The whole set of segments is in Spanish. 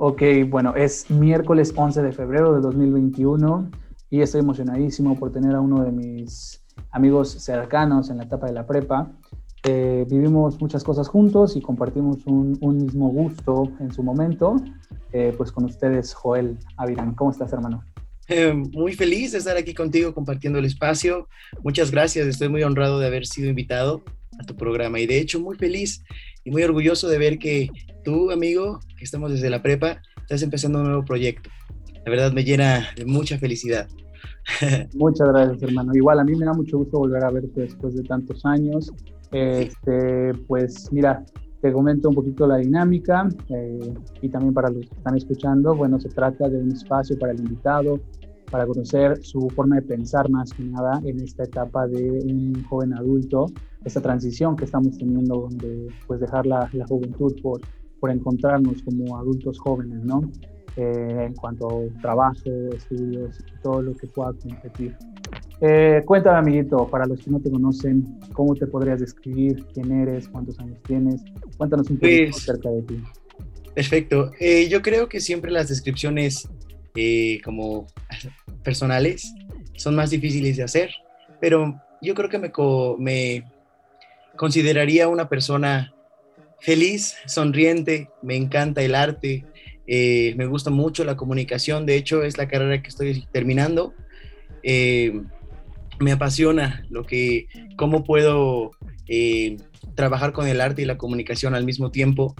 Ok, bueno, es miércoles 11 de febrero de 2021 y estoy emocionadísimo por tener a uno de mis amigos cercanos en la etapa de la prepa. Eh, vivimos muchas cosas juntos y compartimos un, mismo gusto en su momento. Eh, pues con ustedes, Joel Avirán. ¿Cómo estás, hermano? Eh, muy feliz de estar aquí contigo compartiendo el espacio. Muchas gracias, estoy muy honrado de haber sido invitado a tu programa y de hecho muy feliz y muy orgulloso de ver que tú, amigo, que estamos desde la prepa, estás empezando un nuevo proyecto. La verdad me llena de mucha felicidad. Muchas gracias, hermano. Igual a mí me da mucho gusto volver a verte después de tantos años. Este, pues mira, te comento un poquito la dinámica eh, y también para los que están escuchando, bueno, se trata de un espacio para el invitado, para conocer su forma de pensar más que nada en esta etapa de un joven adulto, esta transición que estamos teniendo de pues dejar la, la juventud por, por encontrarnos como adultos jóvenes, ¿no? Eh, en cuanto a trabajo, estudios todo lo que pueda competir. Eh, cuéntame, amiguito, para los que no te conocen, ¿cómo te podrías describir? ¿Quién eres? ¿Cuántos años tienes? Cuéntanos un poco pues, acerca de ti. Perfecto. Eh, yo creo que siempre las descripciones como personales son más difíciles de hacer, pero yo creo que me, me consideraría una persona feliz, sonriente, me encanta el arte, eh, me gusta mucho la comunicación, de hecho es la carrera que estoy terminando. Eh, me apasiona lo que, cómo puedo eh, trabajar con el arte y la comunicación al mismo tiempo.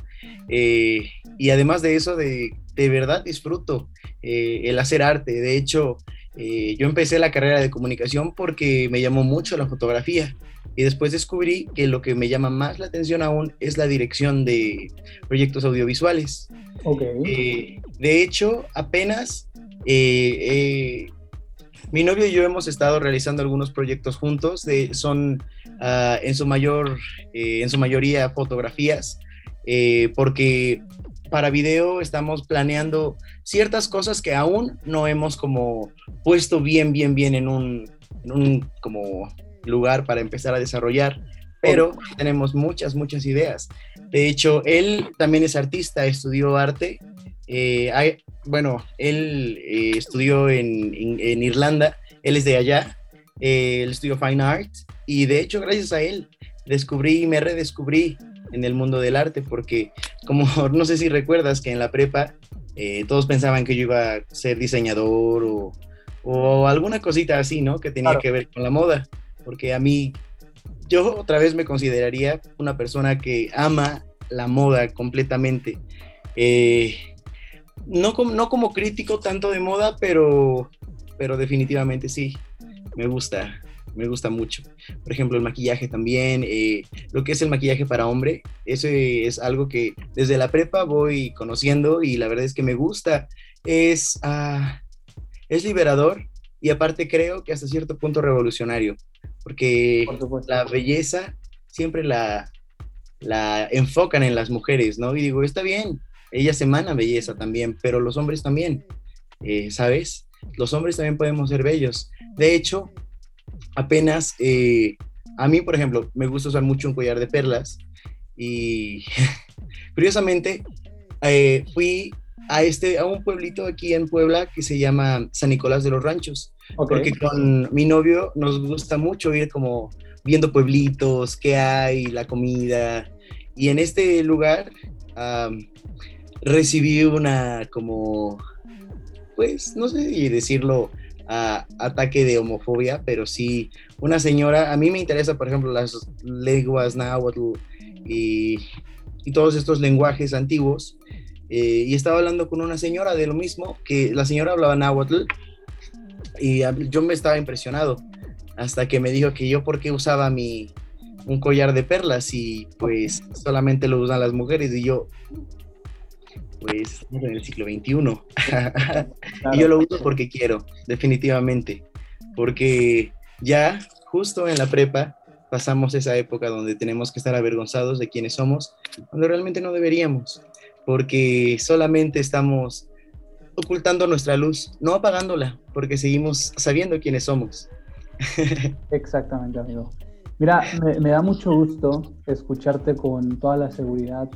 y además de eso, de, de verdad disfruto el hacer arte. De hecho, yo empecé la carrera de comunicación porque me llamó mucho la fotografía. Y después descubrí que lo que me llama más la atención aún es la dirección de proyectos audiovisuales. Okay. Eh, de hecho, apenas eh, eh, mi novio y yo hemos estado realizando algunos proyectos juntos. De, son ah, en, su mayor, en su mayoría fotografías, porque para video estamos planeando ciertas cosas que aún no hemos como puesto bien, bien, bien en un, en un como lugar para empezar a desarrollar, pero tenemos muchas, muchas ideas. De hecho, él también es artista, estudió arte. Eh, hay, bueno, él eh, estudió en, en, Irlanda, él es de allá, eh, él estudió Fine Art y de hecho gracias a él descubrí, me redescubrí en el mundo del arte porque como no sé si recuerdas que en la prepa todos pensaban que yo iba a ser diseñador o, o alguna cosita así, ¿no? Que tenía que ver con la moda porque a mí, yo otra vez me consideraría una persona que ama la moda completamente. Eh, no, como, no como crítico tanto de moda, pero, pero definitivamente sí, me gusta, me gusta mucho. Por ejemplo, el maquillaje también, eh, lo que es el maquillaje para hombre, eso es algo que desde la prepa voy conociendo y la verdad es que me gusta. Es, ah, es liberador y aparte creo que hasta cierto punto revolucionario porque la belleza siempre la, la enfocan en las mujeres, ¿no? Y digo, está bien, ellas emanan belleza también, pero los hombres también, eh, ¿sabes? Los hombres también podemos ser bellos. De hecho, apenas, eh, a mí, por ejemplo, me gusta usar mucho un collar de perlas y curiosamente eh, fui a, este, a un pueblito aquí en Puebla que se llama San Nicolás de los Ranchos porque con mi novio nos gusta mucho ir como viendo pueblitos, qué hay, la comida. Y en este lugar recibí una como, pues, no sé si decirlo, ataque de homofobia, pero sí, una señora, a mí me interesa, por ejemplo, las lenguas náhuatl y, y todos estos lenguajes antiguos. Eh, y estaba hablando con una señora de lo mismo, que la señora hablaba náhuatl y yo me estaba impresionado hasta que me dijo que yo por qué usaba mi un collar de perlas y pues solamente lo usan las mujeres y yo pues en el siglo XXI y yo lo uso porque quiero definitivamente porque ya justo en la prepa pasamos esa época donde tenemos que estar avergonzados de quiénes somos cuando realmente no deberíamos porque solamente estamos ocultando nuestra luz, no apagándola, porque seguimos sabiendo quiénes somos. Exactamente, amigo. Mira, me, da mucho gusto escucharte con toda la seguridad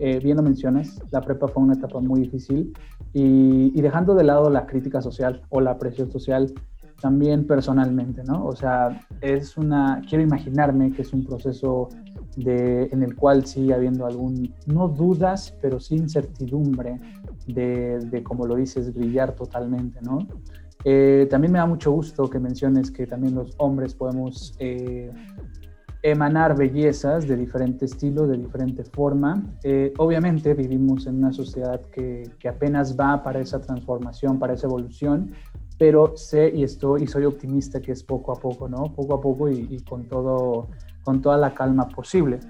eh, bien lo mencionas, la prepa fue una etapa muy difícil y, y, dejando de lado la crítica social o la presión social, también personalmente, ¿no? O sea, es una, quiero imaginarme que es un proceso de, en el cual sigue habiendo algún, no dudas, pero sí incertidumbre de, de como lo dices, brillar totalmente, ¿no? Eh, también me da mucho gusto que menciones que también los hombres podemos eh, emanar bellezas de diferente estilo, de diferente forma. Eh, obviamente vivimos en una sociedad que, que, apenas va para esa transformación, para esa evolución, pero sé y estoy y soy optimista que es poco a poco, ¿no? Poco a poco y, y con todo con toda la calma posible.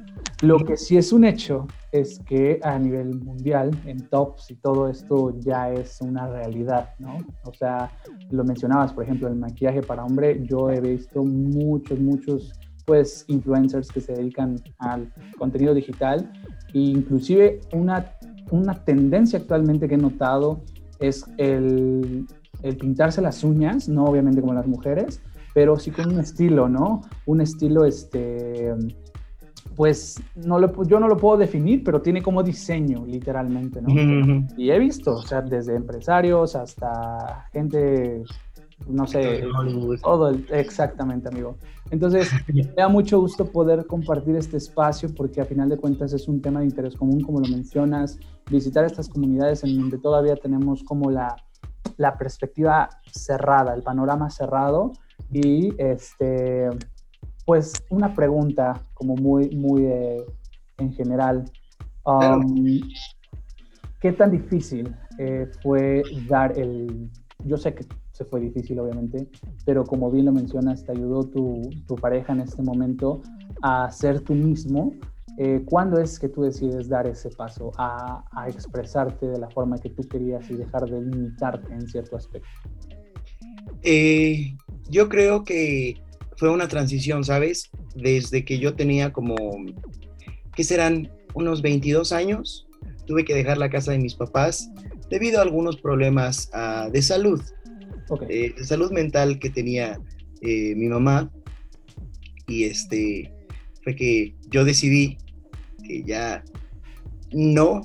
Lo que sí es un hecho es que a nivel mundial, en tops y todo esto ya es una realidad, ¿no? O sea, lo mencionabas, por ejemplo, el maquillaje para hombre, yo he visto muchos, muchos, pues, influencers que se dedican al contenido digital e inclusive una, una tendencia actualmente que he notado es el, el pintarse las uñas, no obviamente como las mujeres, pero sí con un estilo, ¿no? Un estilo, este, pues no lo, yo no lo puedo definir, pero tiene como diseño, literalmente, ¿no? Y he visto, o sea, desde empresarios hasta gente, no sé, todo, exactamente, amigo. Entonces, me da mucho gusto poder compartir este espacio porque a final de cuentas es un tema de interés común, como lo mencionas, visitar estas comunidades en donde todavía tenemos como la, la perspectiva cerrada, el panorama cerrado y este, pues una pregunta como muy, muy eh, en general. Um, ¿Qué tan difícil eh, fue dar el... Yo sé que se fue difícil, obviamente, pero como bien lo mencionas, te ayudó tu, tu pareja en este momento a ser tú mismo. Eh, ¿Cuándo es que tú decides dar ese paso a, a, expresarte de la forma que tú querías y dejar de limitarte en cierto aspecto? Eh, yo creo que fue una transición, ¿sabes? Desde que yo tenía como, ¿qué serán? Unos 22 años, tuve que dejar la casa de mis papás debido a algunos problemas uh, de salud, okay. eh, de salud mental que tenía eh, mi mamá. Y este, fue que yo decidí que ya no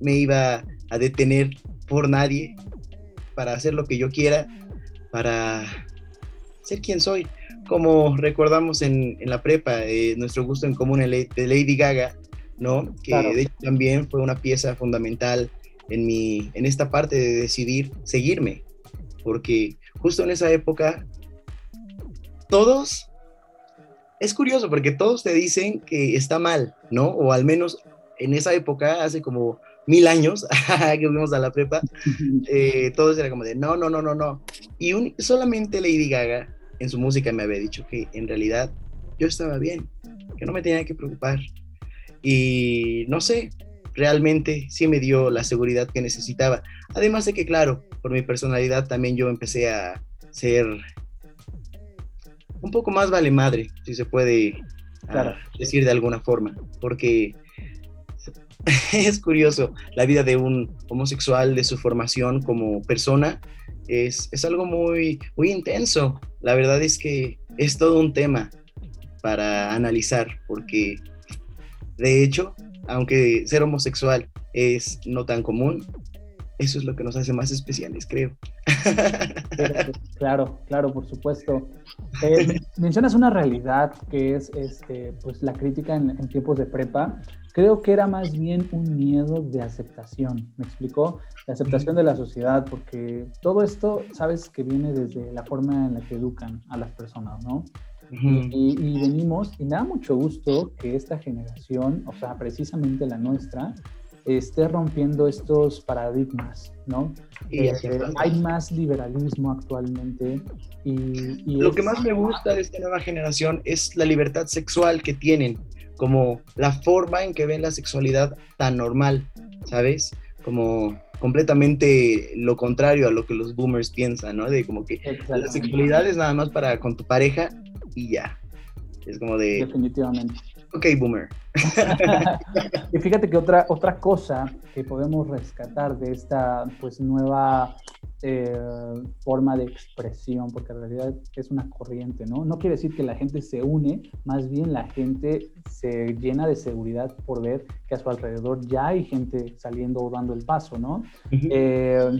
me iba a detener por nadie para hacer lo que yo quiera, para ser quien soy. Como recordamos en, en la prepa, eh, nuestro gusto en común de Lady Gaga, ¿no? Que claro. de hecho también fue una pieza fundamental en, mi, en esta parte de decidir seguirme, porque justo en esa época, todos, es curioso porque todos te dicen que está mal, ¿no? O al menos en esa época, hace como mil años que fuimos a la prepa, eh, todos era como de no, no, no, no, no. Y un, solamente Lady Gaga en su música me había dicho que en realidad yo estaba bien, que no me tenía que preocupar. Y no sé, realmente sí me dio la seguridad que necesitaba. Además de que, claro, por mi personalidad también yo empecé a ser un poco más vale madre, si se puede claro. uh, decir de alguna forma, porque es curioso, la vida de un homosexual, de su formación como persona, es, es, algo muy, muy intenso. La verdad es que es todo un tema para analizar, porque de hecho, aunque ser homosexual es no tan común, eso es lo que nos hace más especiales, creo. Claro, claro, por supuesto. Eh, mencionas una realidad que es este, pues, la crítica en, en tiempos de prepa creo que era más bien un miedo de aceptación, ¿me explicó? De aceptación de la sociedad, porque todo esto, sabes que viene desde la forma en la que educan a las personas, ¿no? Uh -huh. y, y, venimos, y me da mucho gusto que esta generación, o sea, precisamente la nuestra, esté rompiendo estos paradigmas, ¿no? Y eh, hay más liberalismo actualmente. Y, y Lo es... que más me gusta de esta nueva generación es la libertad sexual que tienen como la forma en que ven la sexualidad tan normal, ¿sabes? Como completamente lo contrario a lo que los boomers piensan, ¿no? De como que la sexualidad es nada más para con tu pareja y ya. Es como de... Definitivamente. Ok, boomer. y fíjate que otra, otra cosa que podemos rescatar de esta pues nueva eh, forma de expresión, porque en realidad es una corriente, ¿no? No quiere decir que la gente se une, más bien la gente se llena de seguridad por ver que a su alrededor ya hay gente saliendo o dando el paso, ¿no? Eh,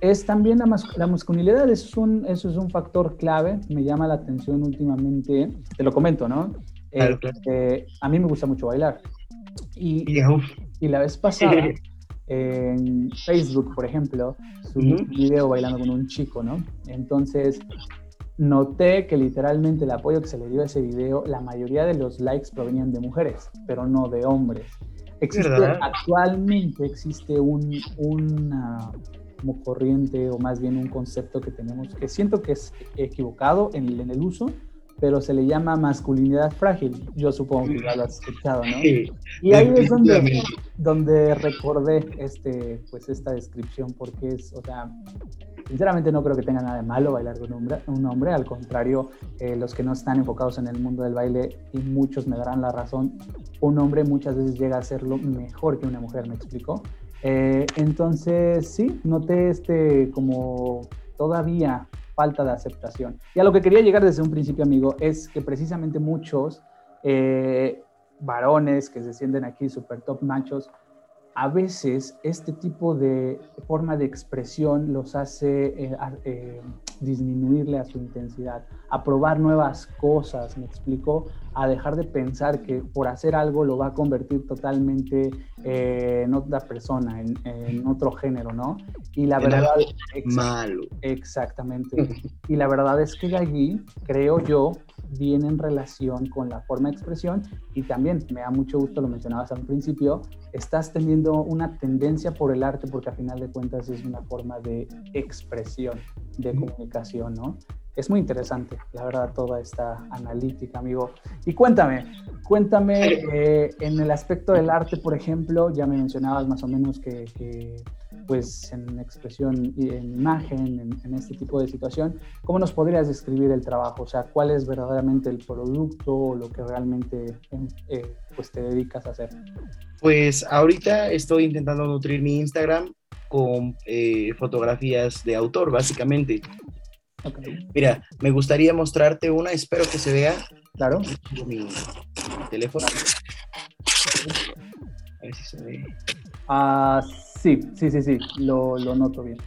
es también la, la masculinidad, eso es, un, eso es un factor clave, me llama la atención últimamente, te lo comento, ¿no? Este, a mí me gusta mucho bailar. Y, y la vez pasada, en Facebook, por ejemplo, subí un video bailando con un chico, ¿no? Entonces, noté que literalmente el apoyo que se le dio a ese video, la mayoría de los likes provenían de mujeres, pero no de hombres. Existe, actualmente existe un, una como corriente o más bien un concepto que tenemos que siento que es equivocado en, en el uso, pero se le llama masculinidad frágil. Yo supongo que ya lo has escuchado, ¿no? Sí, y ahí es donde, donde recordé este, pues esta descripción, porque es, o sea, sinceramente no creo que tenga nada de malo bailar con un hombre, un hombre al contrario, eh, los que no están enfocados en el mundo del baile, y muchos me darán la razón, un hombre muchas veces llega a hacerlo mejor que una mujer, ¿me explico? Eh, entonces, sí, noté este como todavía falta de aceptación. Y a lo que quería llegar desde un principio, amigo, es que precisamente muchos eh, varones que se sienten aquí super top machos, a veces este tipo de forma de expresión los hace eh, disminuirle a su intensidad, a probar nuevas cosas, me explico, a dejar de pensar que por hacer algo lo va a convertir totalmente en otra persona, en, otro género, ¿no? Y la verdad... malo. Exactamente. y la verdad es que allí, creo yo, viene en relación con la forma de expresión y también, me da mucho gusto, lo mencionabas al principio, estás teniendo una tendencia por el arte porque a final de cuentas es una forma de expresión, de comunicación, ¿no? Es muy interesante, la verdad, toda esta analítica, amigo. Y cuéntame, cuéntame eh, en el aspecto del arte, por ejemplo, ya me mencionabas más o menos que, que pues en expresión y en imagen, en, este tipo de situación, ¿cómo nos podrías describir el trabajo? O sea, ¿cuál es verdaderamente el producto o lo que realmente eh, pues te dedicas a hacer? Pues ahorita estoy intentando nutrir mi Instagram con eh, fotografías de autor, básicamente. Mira, me gustaría mostrarte una, espero que se vea. Claro. Mi teléfono. A ver si se ve. Ah, Sí, sí, sí, sí, lo, lo noto bien.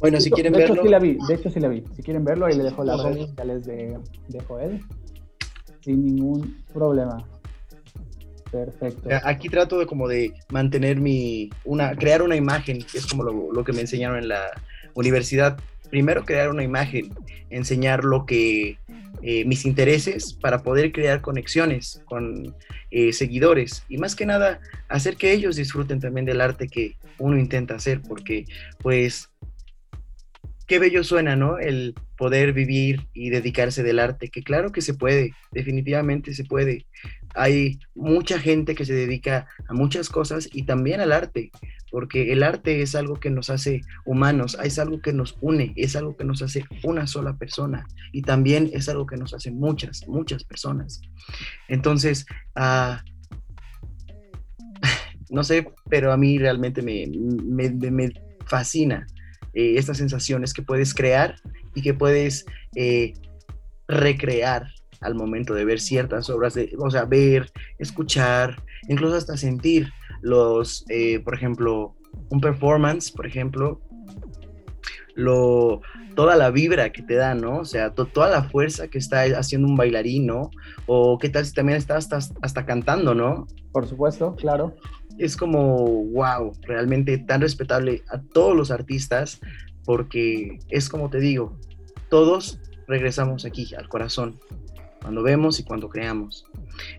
Bueno, si quieren de verlo. Hecho, sí la vi, de hecho, sí la vi. Si quieren verlo, ahí le dejo las redes sociales de, de Joel. Sin ningún problema. Perfecto. Aquí trato de como de mantener mi, una, crear una imagen, que es como lo, lo, que me enseñaron en la universidad. Primero crear una imagen, enseñar lo que, eh, mis intereses para poder crear conexiones con eh, seguidores y más que nada hacer que ellos disfruten también del arte que uno intenta hacer, porque pues qué bello suena, ¿no? El poder vivir y dedicarse del arte, que claro que se puede, definitivamente se puede. Hay mucha gente que se dedica a muchas cosas y también al arte, porque el arte es algo que nos hace humanos, es algo que nos une, es algo que nos hace una sola persona y también es algo que nos hace muchas, muchas personas. Entonces, uh, no sé, pero a mí realmente me, me, me fascina eh, estas sensaciones que puedes crear y que puedes eh, recrear al momento de ver ciertas obras, de, o sea, ver, escuchar, incluso hasta sentir los, eh, por ejemplo, un performance, por ejemplo, lo, toda la vibra que te da, ¿no? O sea, toda la fuerza que está haciendo un bailarín, ¿no? O qué tal si también está hasta, hasta cantando, ¿no? Por supuesto, claro. Es como, wow, realmente tan respetable a todos los artistas, porque es como te digo, todos regresamos aquí al corazón, cuando vemos y cuando creamos.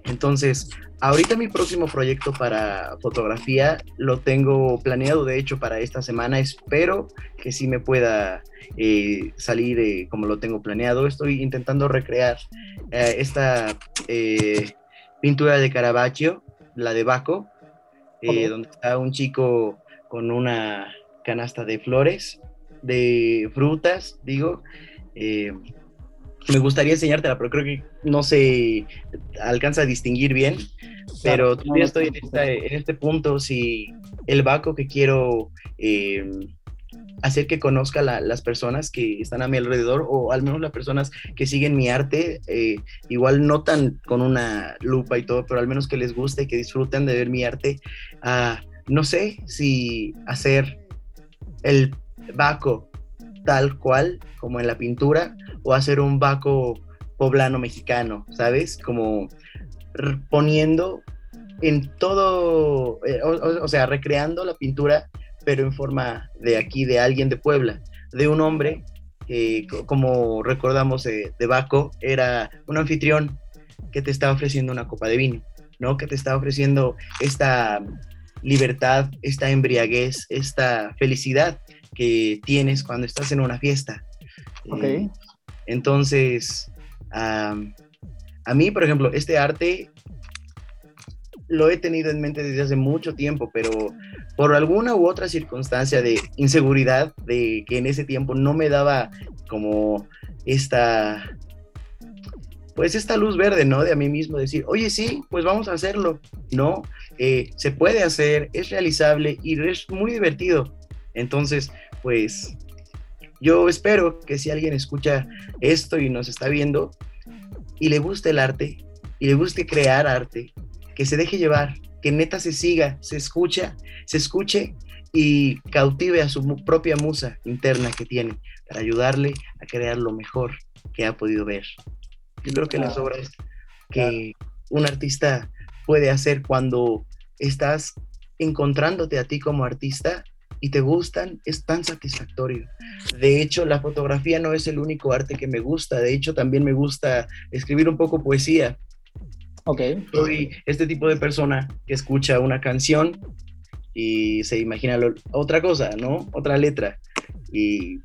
Entonces, ahorita mi próximo proyecto para fotografía lo tengo planeado, de hecho, para esta semana. Espero que sí me pueda eh, salir eh, como lo tengo planeado. Estoy intentando recrear eh, esta pintura de Caravaggio, la de Baco, donde está un chico con una canasta de flores, de frutas, digo me gustaría enseñártela, pero creo que no se alcanza a distinguir bien. Pero todavía estoy en, este punto, si el vaco que quiero eh, hacer que conozca las personas que están a mi alrededor o al menos las personas que siguen mi arte, eh, igual no tan con una lupa y todo, pero al menos que les guste, que disfruten de ver mi arte. Ah, no sé si hacer el Baco tal cual como en la pintura o hacer un Baco poblano mexicano, ¿sabes? Como poniendo en todo, eh, o, sea, recreando la pintura, pero en forma de aquí, de alguien de Puebla, de un hombre que, como recordamos de, de Baco, era un anfitrión que te estaba ofreciendo una copa de vino, ¿no? Que te estaba ofreciendo esta libertad, esta embriaguez, esta felicidad que tienes cuando estás en una fiesta. Eh, entonces, a mí, por ejemplo, este arte lo he tenido en mente desde hace mucho tiempo, pero por alguna u otra circunstancia de inseguridad, de que en ese tiempo no me daba como esta, pues esta luz verde, ¿no? De a mí mismo decir, oye, sí, pues vamos a hacerlo, ¿no? Eh, se puede hacer, es realizable y es muy divertido. Entonces, pues yo espero que si alguien escucha esto y nos está viendo y le guste el arte y le guste crear arte, que se deje llevar, que neta se siga, se escucha, se escuche y cautive a su propia musa interna que tiene para ayudarle a crear lo mejor que ha podido ver. Yo creo que las obras que un artista puede hacer cuando estás encontrándote a ti como artista y te gustan, es tan satisfactorio. De hecho, la fotografía no es el único arte que me gusta, de hecho también me gusta escribir un poco poesía. Ok. Soy este tipo de persona que escucha una canción y se imagina otra cosa, ¿no? Otra letra. Y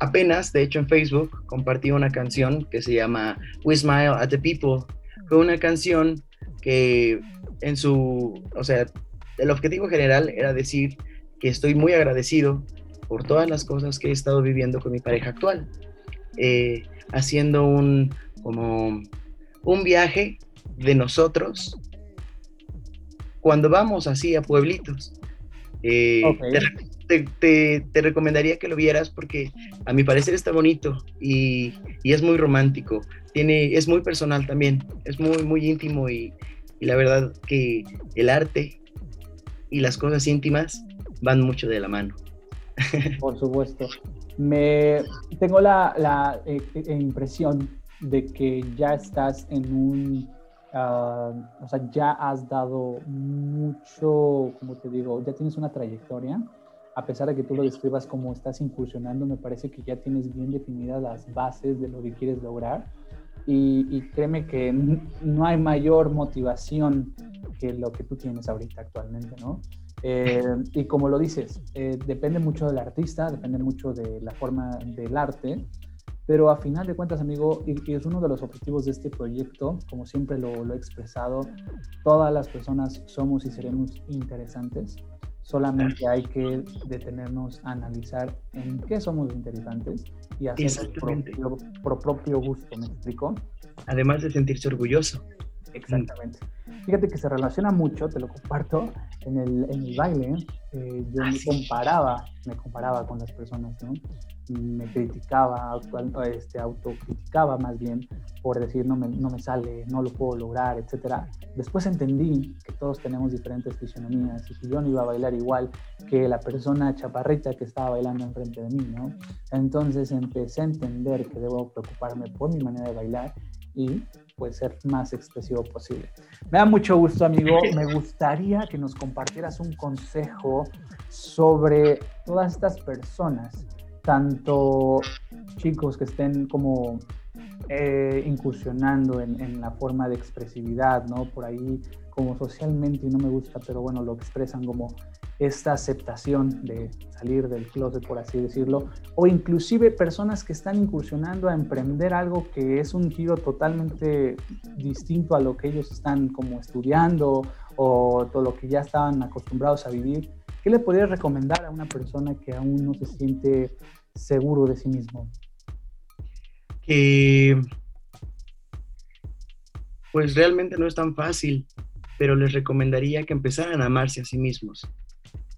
apenas, de hecho en Facebook, compartí una canción que se llama We Smile at the People. Fue una canción que en su, o sea, el objetivo general era decir que estoy muy agradecido por todas las cosas que he estado viviendo con mi pareja actual, eh, haciendo un, como, un viaje de nosotros cuando vamos así a pueblitos. Eh, te, recomendaría que lo vieras porque a mi parecer está bonito y, y, es muy romántico. Tiene, es muy personal también, es muy, muy íntimo y, y la verdad que el arte y las cosas íntimas van mucho de la mano. Por supuesto. Me tengo la, eh, eh, impresión de que ya estás en un, ah, o sea, ya has dado mucho, como te digo, ya tienes una trayectoria. A pesar de que tú lo describas como estás incursionando, me parece que ya tienes bien definidas las bases de lo que quieres lograr y, créeme que no hay mayor motivación que lo que tú tienes ahorita actualmente, ¿no? Eh, y como lo dices, eh, depende mucho del artista, depende mucho de la forma del arte, pero a final de cuentas, amigo, y, es uno de los objetivos de este proyecto, como siempre lo, lo, he expresado, todas las personas somos y seremos interesantes, solamente hay que detenernos a analizar en qué somos interesantes y hacer por propio, gusto, ¿me explico? Además de sentirse orgulloso. Exactamente. Fíjate que se relaciona mucho, te lo comparto, en el, en el baile, eh, yo ah, me comparaba, me comparaba con las personas, ¿no? me criticaba, este, autocriticaba más bien por decir no me, no me sale, no lo puedo lograr, etc. Después entendí que todos tenemos diferentes fisionomías y que yo no iba a bailar igual que la persona chaparrita que estaba bailando enfrente de mí, ¿no? Entonces empecé a entender que debo preocuparme por mi manera de bailar y pues ser más expresivo posible. Me da mucho gusto, amigo. Me gustaría que nos compartieras un consejo sobre todas estas personas tanto chicos que estén como eh, incursionando en, la forma de expresividad, ¿no? Por ahí como socialmente, y no me gusta, pero bueno, lo expresan como esta aceptación de salir del closet, por así decirlo, o inclusive personas que están incursionando a emprender algo que es un giro totalmente distinto a lo que ellos están como estudiando o todo lo que ya estaban acostumbrados a vivir. ¿Qué le podrías recomendar a una persona que aún no se siente seguro de sí mismo? pues realmente no es tan fácil, pero les recomendaría que empezaran a amarse a sí mismos,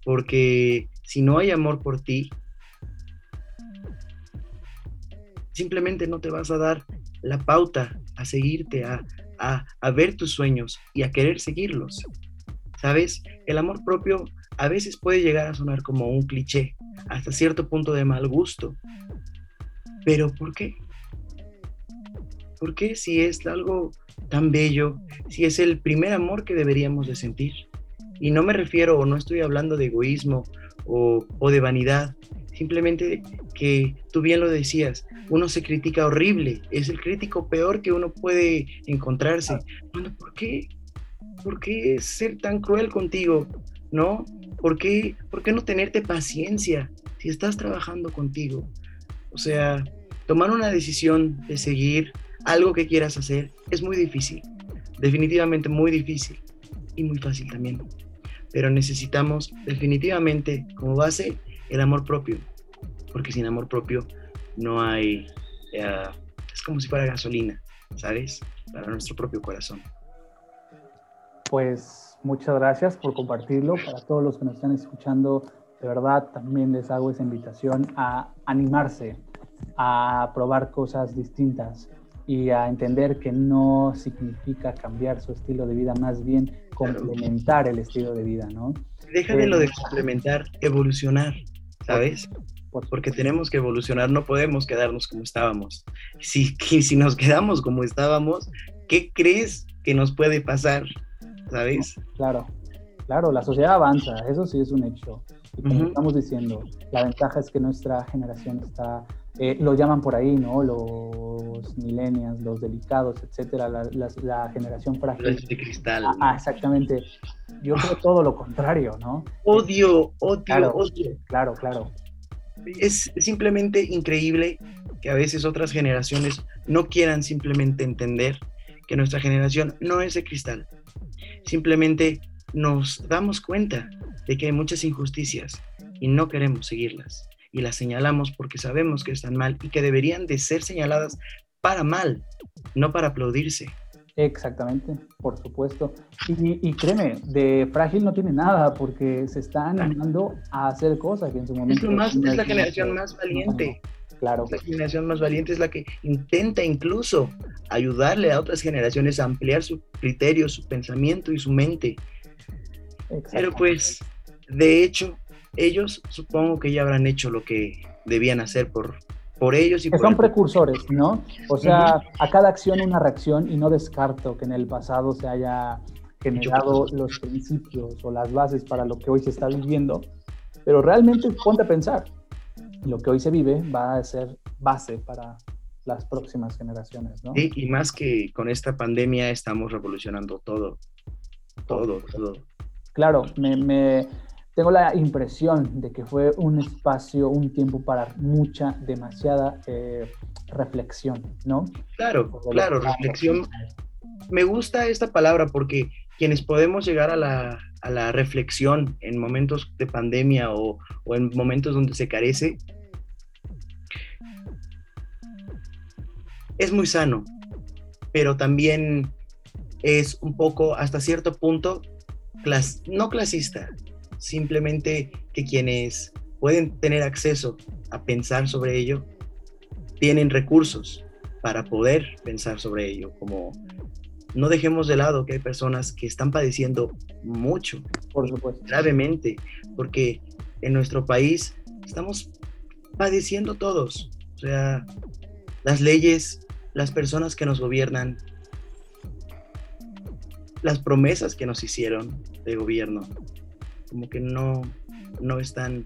porque si no hay amor por ti, simplemente no te vas a dar la pauta a seguirte, a, a, a, ver tus sueños y a querer seguirlos. ¿Sabes? El amor propio a veces puede llegar a sonar como un cliché, hasta cierto punto de mal gusto. Pero ¿por qué? ¿Por qué si es algo tan bello, si es el primer amor que deberíamos de sentir? Y no me refiero o no estoy hablando de egoísmo o, o de vanidad, simplemente que tú bien lo decías, uno se critica horrible, es el crítico peor que uno puede encontrarse. ¿por qué? ¿Por qué ser tan cruel contigo? ¿No? ¿Por qué, ¿Por qué no tenerte paciencia si estás trabajando contigo? O sea, tomar una decisión de seguir algo que quieras hacer es muy difícil, definitivamente muy difícil y muy fácil también. Pero necesitamos definitivamente como base el amor propio, porque sin amor propio no hay, eh, es como si fuera gasolina, ¿sabes? Para nuestro propio corazón. Pues muchas gracias por compartirlo. Para todos los que nos están escuchando, de verdad también les hago esa invitación a animarse, a probar cosas distintas y a entender que no significa cambiar su estilo de vida, más bien complementar el estilo de vida, ¿no? Déjame lo de eh, complementar, evolucionar, ¿sabes? porque tenemos que evolucionar, no podemos quedarnos como estábamos. Si, si nos quedamos como estábamos, ¿qué crees que nos puede pasar? ¿Sabes? Claro, claro, la sociedad avanza, eso sí es un hecho. Y como estamos diciendo, la ventaja es que nuestra generación está, eh, lo llaman por ahí, ¿no? Los millennials, los delicados, etcétera, la, generación frágil. de cristal. Ah, ah, exactamente. Yo creo todo lo contrario, ¿no? Odio, odio, odio. Claro, claro es simplemente increíble que a veces otras generaciones no quieran simplemente entender que nuestra generación no es de cristal. Simplemente nos damos cuenta de que hay muchas injusticias y no queremos seguirlas. Y las señalamos porque sabemos que están mal y que deberían de ser señaladas para mal, no para aplaudirse. Exactamente, por supuesto. Y, créeme, de frágil no tiene nada porque se está animando a hacer cosas que en su momento... Es, la generación más valiente. Claro. La generación más valiente es la que intenta incluso ayudarle a otras generaciones a ampliar su criterio, su pensamiento y su mente. Pero pues, de hecho, ellos supongo que ya habrán hecho lo que debían hacer por, por ellos y que son precursores, ¿no? O sea, a cada acción una reacción y no descarto que en el pasado se haya generado los principios o las bases para lo que hoy se está viviendo, pero realmente ponte a pensar, lo que hoy se vive va a ser base para las próximas generaciones, ¿no? Sí, y más que con esta pandemia estamos revolucionando todo, todo, todo. Claro, me, me tengo la impresión de que fue un espacio, un tiempo para mucha, demasiada eh, reflexión, ¿no? Claro, claro, reflexión. Me gusta esta palabra porque quienes podemos llegar a la, a la reflexión en momentos de pandemia o, o en momentos donde se carece, es muy sano, pero también es un poco, hasta cierto punto, clas no clasista, simplemente que quienes pueden tener acceso a pensar sobre ello, tienen recursos para poder pensar sobre ello, como no dejemos de lado que hay personas que están padeciendo mucho, por supuesto, gravemente, porque en nuestro país estamos padeciendo todos, o sea, las leyes, las personas que nos gobiernan, las promesas que nos hicieron de gobierno, como que no, no están,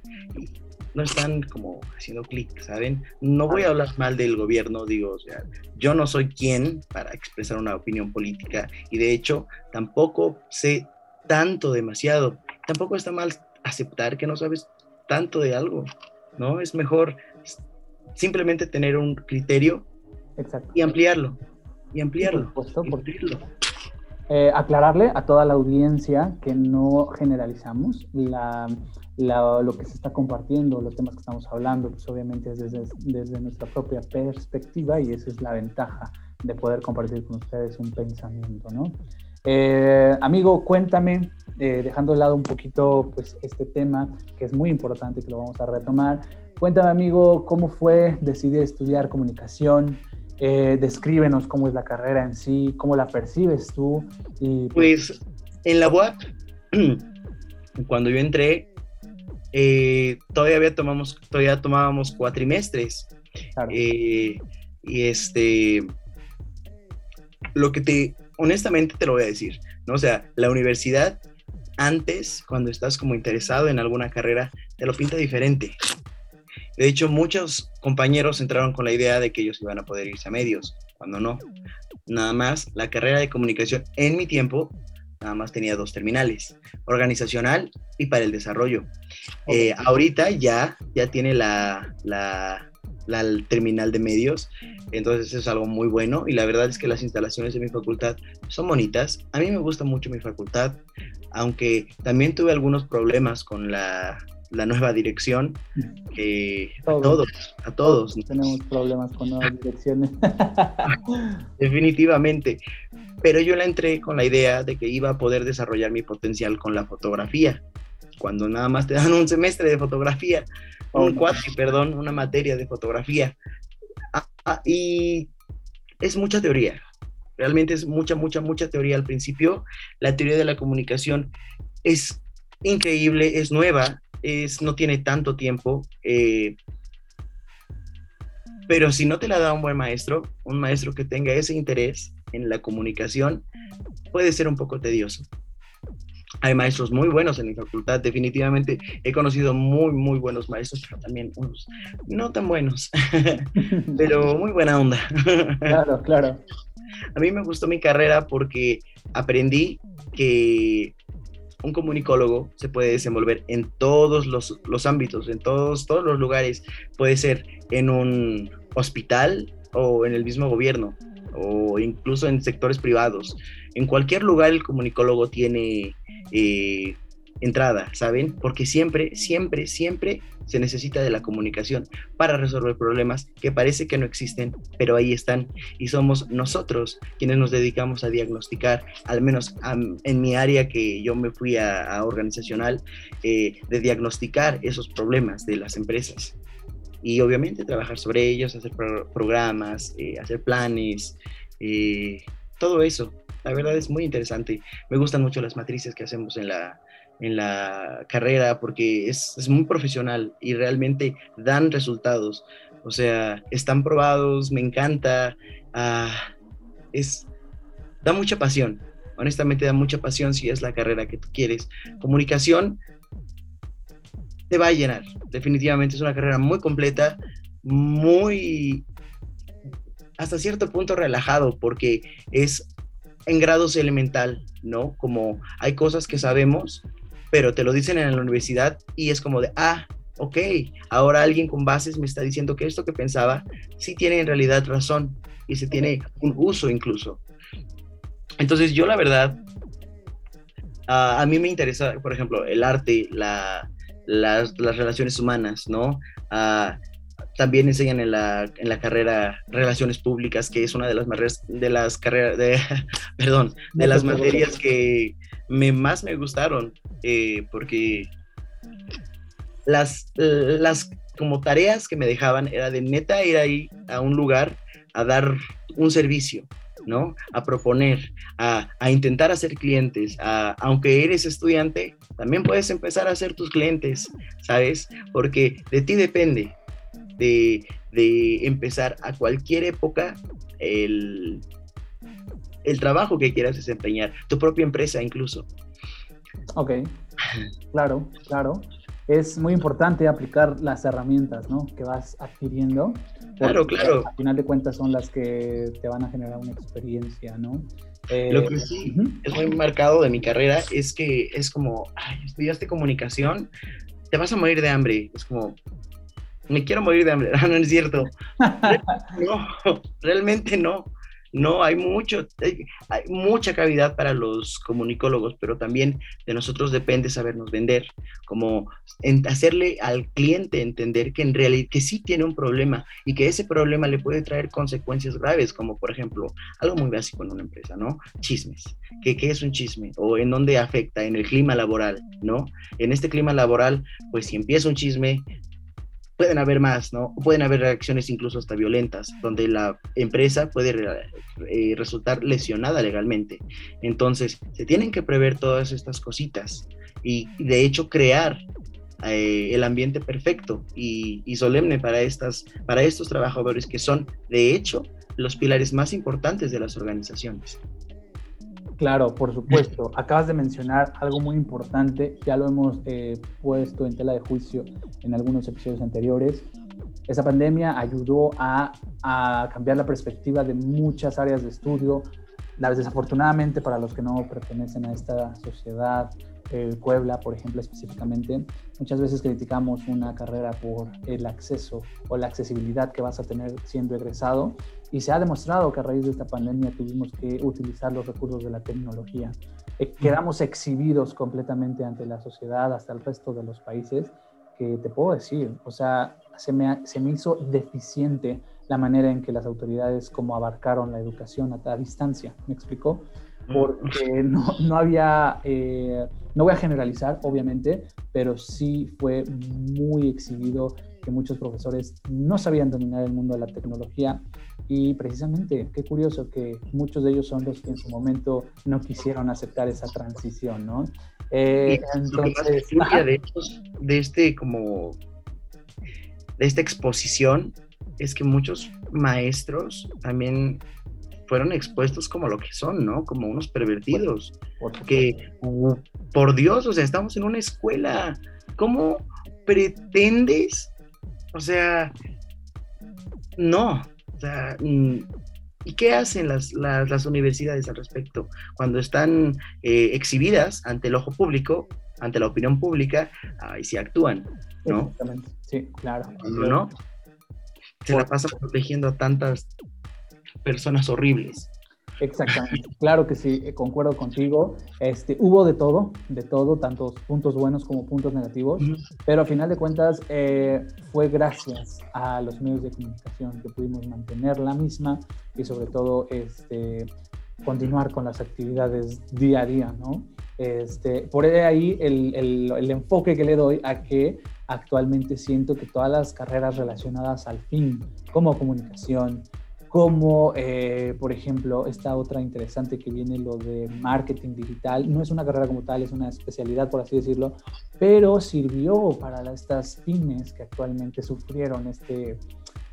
no están como haciendo clic, ¿saben? No voy a hablar mal del gobierno, digo, o sea, yo no soy quien para expresar una opinión política y de hecho tampoco sé tanto demasiado. Tampoco está mal aceptar que no sabes tanto de algo, ¿no? Es mejor simplemente tener un criterio y ampliarlo, y ampliarlo. por supuesto, eh, aclararle a toda la audiencia que no generalizamos la, lo que se está compartiendo, los temas que estamos hablando, pues obviamente es desde, desde, nuestra propia perspectiva y esa es la ventaja de poder compartir con ustedes un pensamiento, ¿no? Eh, amigo, cuéntame eh, dejando de lado un poquito pues, este tema que es muy importante, que lo vamos a retomar, cuéntame amigo, ¿cómo fue decidir estudiar comunicación? Eh, descríbenos cómo es la carrera en sí, cómo la percibes tú. Y, pues en la UAP, cuando yo entré, eh, todavía, tomamos, todavía tomábamos cuatrimestres. Eh, y este, lo que te, honestamente te lo voy a decir, ¿no? O sea, la universidad antes, cuando estás como interesado en alguna carrera, te lo pinta diferente. De hecho, muchos compañeros entraron con la idea de que ellos iban a poder irse a medios, cuando no. Nada más, la carrera de comunicación en mi tiempo nada más tenía dos terminales, organizacional y para el desarrollo. Eh, ahorita ya, ya tiene la, la, la, terminal de medios, entonces eso es algo muy bueno y la verdad es que las instalaciones de mi facultad son bonitas. A mí me gusta mucho mi facultad, aunque también tuve algunos problemas con la, la nueva dirección, que a todos, a todos. Tenemos problemas con nuevas direcciones. Definitivamente. Pero yo la entré con la idea de que iba a poder desarrollar mi potencial con la fotografía. Cuando nada más te dan un semestre de fotografía, un oh, cuatri, perdón, una materia de fotografía. Ah, ah, y es mucha teoría. Realmente es mucha, mucha, mucha teoría al principio. La teoría de la comunicación es increíble, es nueva, no tiene tanto tiempo, eh, pero si no te la da un buen maestro, un maestro que tenga ese interés en la comunicación, puede ser un poco tedioso. Hay maestros muy buenos en mi facultad, definitivamente he conocido muy, muy buenos maestros, pero también unos no tan buenos, pero muy buena onda. Claro, claro. A mí me gustó mi carrera porque aprendí que un comunicólogo se puede desenvolver en todos los, ámbitos, en todos, todos los lugares. Puede ser en un hospital o en el mismo gobierno o incluso en sectores privados. En cualquier lugar el comunicólogo tiene eh, entrada, ¿saben? Porque siempre, siempre, siempre se necesita de la comunicación para resolver problemas que parece que no existen, pero ahí están y somos nosotros quienes nos dedicamos a diagnosticar, al menos en mi área que yo me fui a, organizacional, eh, de diagnosticar esos problemas de las empresas. Y obviamente trabajar sobre ellos, hacer programas, eh, hacer planes, eh, todo eso. La verdad es muy interesante. Me gustan mucho las matrices que hacemos en la, en la carrera porque es, es, muy profesional y realmente dan resultados. O sea, están probados, me encanta, ah, es, da mucha pasión, honestamente da mucha pasión si es la carrera que tú quieres. Comunicación te va a llenar, definitivamente es una carrera muy completa, muy hasta cierto punto relajado porque es en grados elemental, ¿no? Como hay cosas que sabemos, pero te lo dicen en la universidad y es como de, ah, ok, ahora alguien con bases me está diciendo que esto que pensaba sí tiene en realidad razón y se tiene un uso incluso. Entonces yo la verdad, a mí me interesa, por ejemplo, el arte, la, las, las, relaciones humanas, ¿no? también enseñan en la, en la, carrera Relaciones Públicas, que es una de las, de las carreras, de, perdón, de las materias que me, más me gustaron. Eh, porque las, las como tareas que me dejaban era de neta ir ahí a un lugar a dar un servicio, ¿no? A proponer, a, intentar hacer clientes, aunque eres estudiante, también puedes empezar a hacer tus clientes, ¿sabes? Porque de ti depende de, de empezar a cualquier época el, el trabajo que quieras desempeñar, tu propia empresa incluso. Ok, claro, claro. Es muy importante aplicar las herramientas ¿no? que vas adquiriendo. Claro, claro. Al final de cuentas son las que te van a generar una experiencia, ¿no? Lo que eh, sí es muy marcado de mi carrera es que es como, ay, estudiaste comunicación, te vas a morir de hambre. Es como, me quiero morir de hambre. no, no es cierto. no, realmente no. No, hay mucho, hay, mucha cavidad para los comunicólogos, pero también de nosotros depende sabernos vender, como hacerle al cliente entender que en realidad que sí tiene un problema y que ese problema le puede traer consecuencias graves, como por ejemplo, algo muy básico en una empresa, ¿no? Chismes. ¿Qué, qué es un chisme? O en dónde afecta, en el clima laboral, ¿no? En este clima laboral, pues si empieza un chisme, pueden haber más, ¿no? Pueden haber reacciones incluso hasta violentas, donde la empresa puede eh, resultar lesionada legalmente. Entonces, se tienen que prever todas estas cositas y, de hecho, crear eh, el ambiente perfecto y, y, solemne para, estas, para estos trabajadores que son, de hecho, los pilares más importantes de las organizaciones. Claro, por supuesto. Acabas de mencionar algo muy importante, ya lo hemos eh, puesto en tela de juicio en algunos episodios anteriores. Esa pandemia ayudó a, cambiar la perspectiva de muchas áreas de estudio. Desafortunadamente, para los que no pertenecen a esta sociedad, eh, Puebla, por ejemplo, específicamente, muchas veces criticamos una carrera por el acceso o la accesibilidad que vas a tener siendo egresado y se ha demostrado que a raíz de esta pandemia tuvimos que utilizar los recursos de la tecnología. Eh, quedamos exhibidos completamente ante la sociedad, hasta el resto de los países, que te puedo decir, o sea, se me, se me hizo deficiente la manera en que las autoridades como abarcaron la educación a, a distancia, ¿me explicó? porque no, no había, eh, no voy a generalizar, obviamente, pero sí fue muy exhibido que muchos profesores no sabían dominar el mundo de la tecnología y precisamente, qué curioso que muchos de ellos son los que en su momento no quisieron aceptar esa transición, ¿no? Eh, entonces, de, de este como de esta exposición es que muchos maestros también fueron expuestos como lo que son, ¿no? Como unos pervertidos. Que, por Dios, o sea, estamos en una escuela. ¿Cómo pretendes? O sea, no. O sea, mm, ¿y qué hacen las, las, universidades al respecto? Cuando están eh, exhibidas ante el ojo público, ante la opinión pública, ahí sí actúan, ¿no? Exactamente, sí, claro. no, se la pasa protegiendo a tantas personas horribles. Exactamente, claro que sí, eh, concuerdo contigo. Este, hubo de todo, de todo, tantos puntos buenos como puntos negativos, pero a final de cuentas eh, fue gracias a los medios de comunicación que pudimos mantener la misma y sobre todo este, continuar con las actividades día a día, ¿no? Este, por ahí el, el, el enfoque que le doy a que actualmente siento que todas las carreras relacionadas al fin, como comunicación, como eh, por ejemplo esta otra interesante que viene, lo de marketing digital. No es una carrera como tal, es una especialidad, por así decirlo, pero sirvió para estas pymes que actualmente sufrieron este,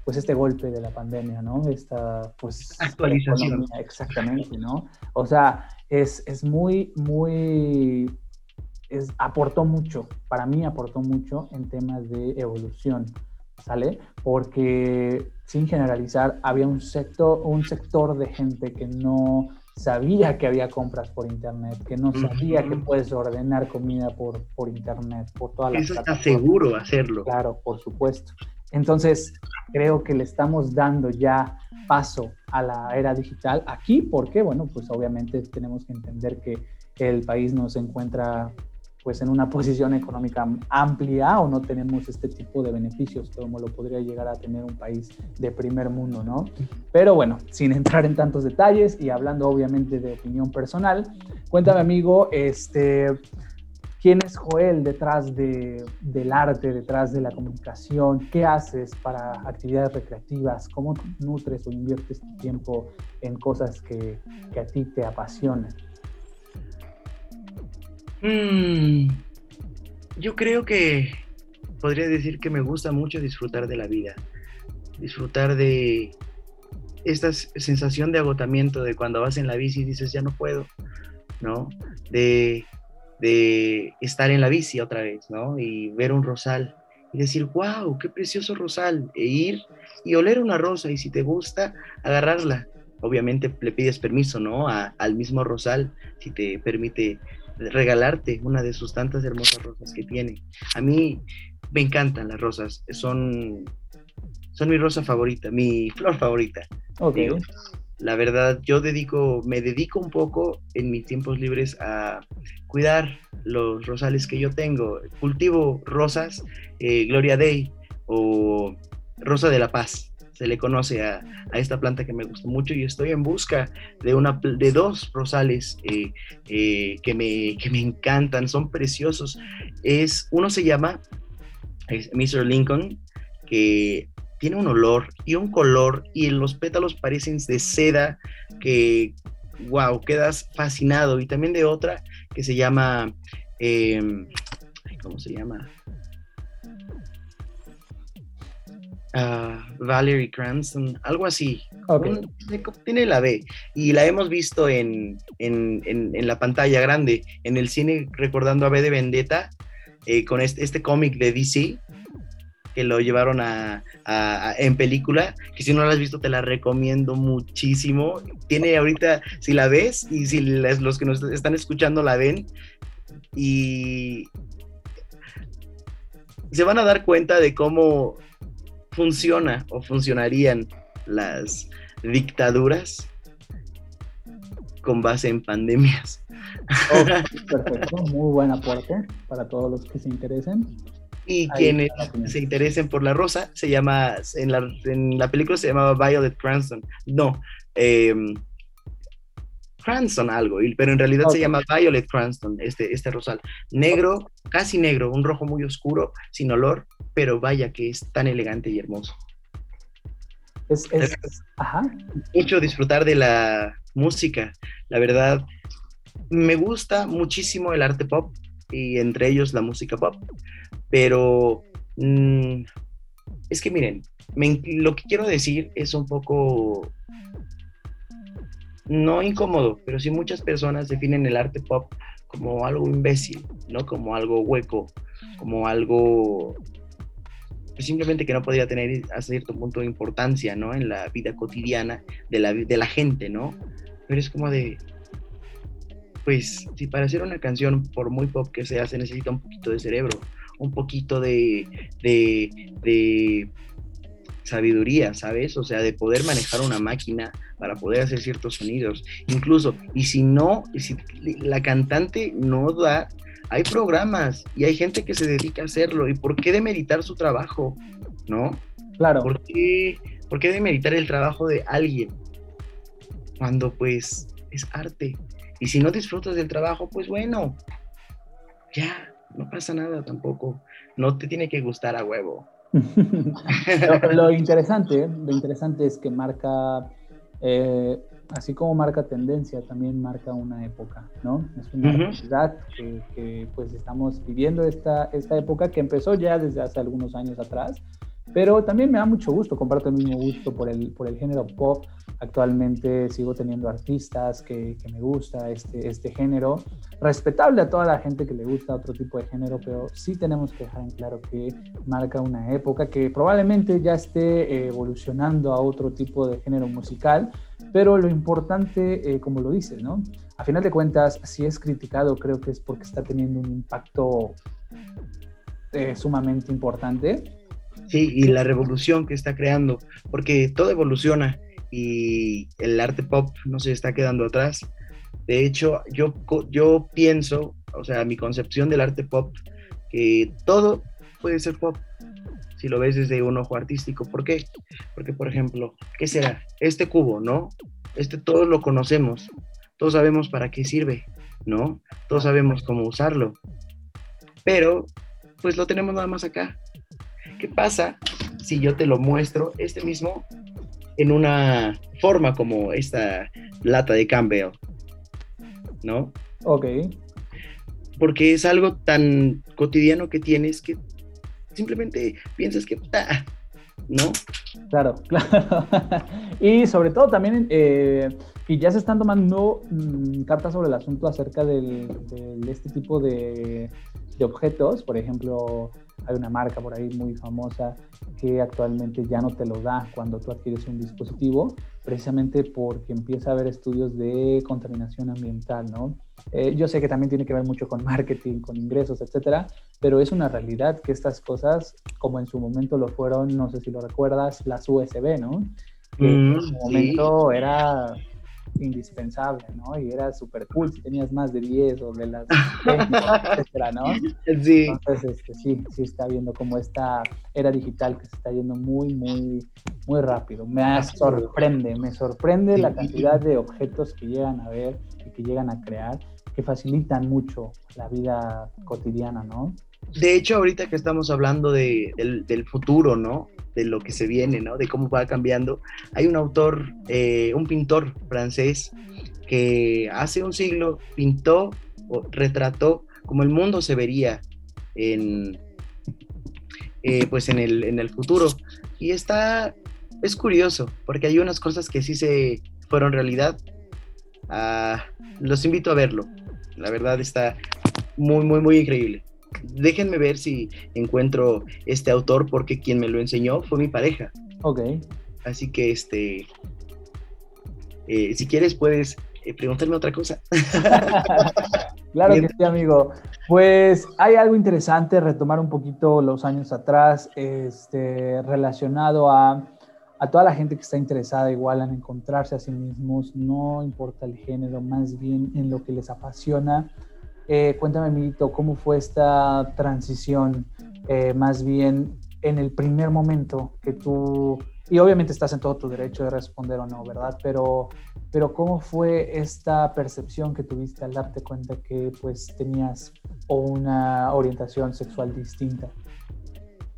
pues este golpe de la pandemia, ¿no? Esta, pues... Actualización. Exactamente, ¿no? O sea, es, es muy, muy... Es, aportó mucho, para mí aportó mucho en temas de evolución, ¿sale? Porque sin generalizar, había un sector, un sector de gente que no sabía que había compras por internet, que no sabía que puedes ordenar comida por, por internet, por todas las Eso está seguro hacerlo. Claro, por supuesto. Entonces, creo que le estamos dando ya paso a la era digital aquí, porque, bueno, pues obviamente tenemos que entender que el país no se encuentra pues en una posición económica amplia o no tenemos este tipo de beneficios como lo podría llegar a tener un país de primer mundo, ¿no? Pero bueno, sin entrar en tantos detalles y hablando obviamente de opinión personal, cuéntame amigo, este, ¿quién es Joel detrás de, del arte, detrás de la comunicación? ¿Qué haces para actividades recreativas? ¿Cómo nutres o inviertes tu tiempo en cosas que, que a ti te apasionan? Mm, yo creo que podría decir que me gusta mucho disfrutar de la vida, disfrutar de esta sensación de agotamiento de cuando vas en la bici y dices ya no puedo, ¿no? De, de estar en la bici otra vez, ¿no? Y ver un rosal y decir, wow, qué precioso rosal, e ir y oler una rosa y si te gusta, agarrarla. Obviamente le pides permiso, ¿no? al mismo rosal, si te permite regalarte una de sus tantas hermosas rosas que tiene. A mí me encantan las rosas, son, son mi rosa favorita, mi flor favorita. La verdad, yo dedico, me dedico un poco en mis tiempos libres a cuidar los rosales que yo tengo. Cultivo rosas, eh, Gloria Day o Rosa de la Paz se le conoce a, esta planta que me gusta mucho y estoy en busca de, una, de dos rosales eh, eh, que, me, que me encantan, son preciosos. Es, uno se llama Mr. Lincoln, que tiene un olor y un color y los pétalos parecen de seda que, wow, quedas fascinado. Y también de otra que se llama, em, ¿cómo se llama? Valerie Cranston, algo así. tiene la B. Y la hemos visto en, la pantalla grande, en el cine, recordando a B de Vendetta, eh, con este, este cómic de DC, que lo llevaron a, en película, que si no la has visto te la recomiendo muchísimo. Tiene ahorita, si la ves y si los que nos están escuchando la ven, y se van a dar cuenta de cómo funciona o funcionarían las dictaduras con base en pandemias. perfecto, muy buen aporte para todos los que se interesen. Y quienes se interesen por la rosa, se llama, en la, en la película se llamaba Violet Cranston. No, eh, Cranston algo, pero en realidad se llama Violet Cranston, este, este rosal. Negro, casi negro, un rojo muy oscuro, sin olor, pero vaya que es tan elegante y hermoso. Es, es, ajá. Mucho disfrutar de la música, la verdad. Me gusta muchísimo el arte pop y entre ellos la música pop, pero mm, es que miren, lo que quiero decir es un poco no incómodo, pero sí muchas personas definen el arte pop como algo imbécil, ¿no? Como algo hueco, como algo pues, simplemente que no podría tener a cierto punto de importancia, ¿no? En la vida cotidiana de la, de la gente, ¿no? Pero es como de, pues, si para hacer una canción, por muy pop que sea, se necesita un poquito de cerebro, un poquito de, de, de sabiduría, ¿sabes? O sea, de poder manejar una máquina para poder hacer ciertos sonidos. Incluso, y si no, si la cantante no da, hay programas y hay gente que se dedica a hacerlo. ¿Y por qué demeritar su trabajo? ¿No? Claro. ¿Por qué, por qué demeritar el trabajo de alguien? Cuando pues es arte. Y si no disfrutas del trabajo, pues bueno, ya, no pasa nada tampoco. No te tiene que gustar a huevo. lo, interesante, lo interesante es que marca, eh, así como marca tendencia, también marca una época, ¿no? Es una realidad que, pues estamos viviendo esta, esta época que empezó ya desde hace algunos años atrás, pero también me da mucho gusto, comparto el mismo gusto por el, por el género pop. Actualmente sigo teniendo artistas que, que, me gusta este, este género. Respetable a toda la gente que le gusta otro tipo de género, pero sí tenemos que dejar en claro que marca una época que probablemente ya esté evolucionando a otro tipo de género musical, pero lo importante, eh, como lo dices, ¿no? A final de cuentas, si es criticado, creo que es porque está teniendo un impacto eh, sumamente importante Sí, y la revolución que está creando, porque todo evoluciona y el arte pop no se está quedando atrás. De hecho, yo, yo pienso, o sea, mi concepción del arte pop, que todo puede ser pop si lo ves desde un ojo artístico. ¿Por qué? Porque, por ejemplo, ¿qué será? Este cubo, ¿no? Este todos lo conocemos, todos sabemos para qué sirve, ¿no? Todos sabemos cómo usarlo. Pero, pues lo tenemos nada más acá. ¿Qué pasa si yo te lo muestro este mismo en una forma como esta lata de Campbell? ¿No? Ok. Porque es algo tan cotidiano que tienes que simplemente piensas que... Ah, ¿No? Claro, claro. y sobre todo también, eh, y ya se están tomando mm, cartas sobre el asunto acerca de este tipo de, de objetos, por ejemplo, hay una marca por ahí muy famosa que actualmente ya no te lo da cuando tú adquieres un dispositivo, precisamente porque empieza a haber estudios de contaminación ambiental, ¿no? Eh, yo sé que también tiene que ver mucho con marketing, con ingresos, etcétera, pero es una realidad que estas cosas, como en su momento lo fueron, no sé si lo recuerdas, las USB, ¿no? que en su momento era indispensable, ¿no? Y era súper cool si tenías más de 10 o de las 20, etcétera, ¿no? Sí. Entonces, este, sí, sí está viendo como esta era digital que se está yendo muy, muy, muy rápido. Me sorprende, me sorprende la cantidad de objetos que llegan a ver y que llegan a crear que facilitan mucho la vida cotidiana, ¿no? De hecho, ahorita que estamos hablando de, del, futuro, ¿no? De lo que se viene, ¿no? De cómo va cambiando. Hay un autor, eh, un pintor francés que hace un siglo pintó o retrató como el mundo se vería en, eh, pues en el, en el futuro. Y está, es curioso, porque hay unas cosas que sí se fueron realidad. Ah, los invito a verlo. La verdad está muy, muy, muy increíble déjenme ver si encuentro este autor porque quien me lo enseñó fue mi pareja. Ok. Así que este, eh, si quieres puedes eh, preguntarme otra cosa. claro que sí, amigo. Pues hay algo interesante, retomar un poquito los años atrás, este, relacionado a, a toda la gente que está interesada igual en encontrarse a sí mismos, no importa el género, más bien en lo que les apasiona eh, cuéntame, Milito, ¿cómo fue esta transición eh, más bien en el primer momento que tú, y obviamente estás en todo tu derecho de responder o no, ¿verdad? Pero, pero ¿cómo fue esta percepción que tuviste al darte cuenta que pues tenías una orientación sexual distinta?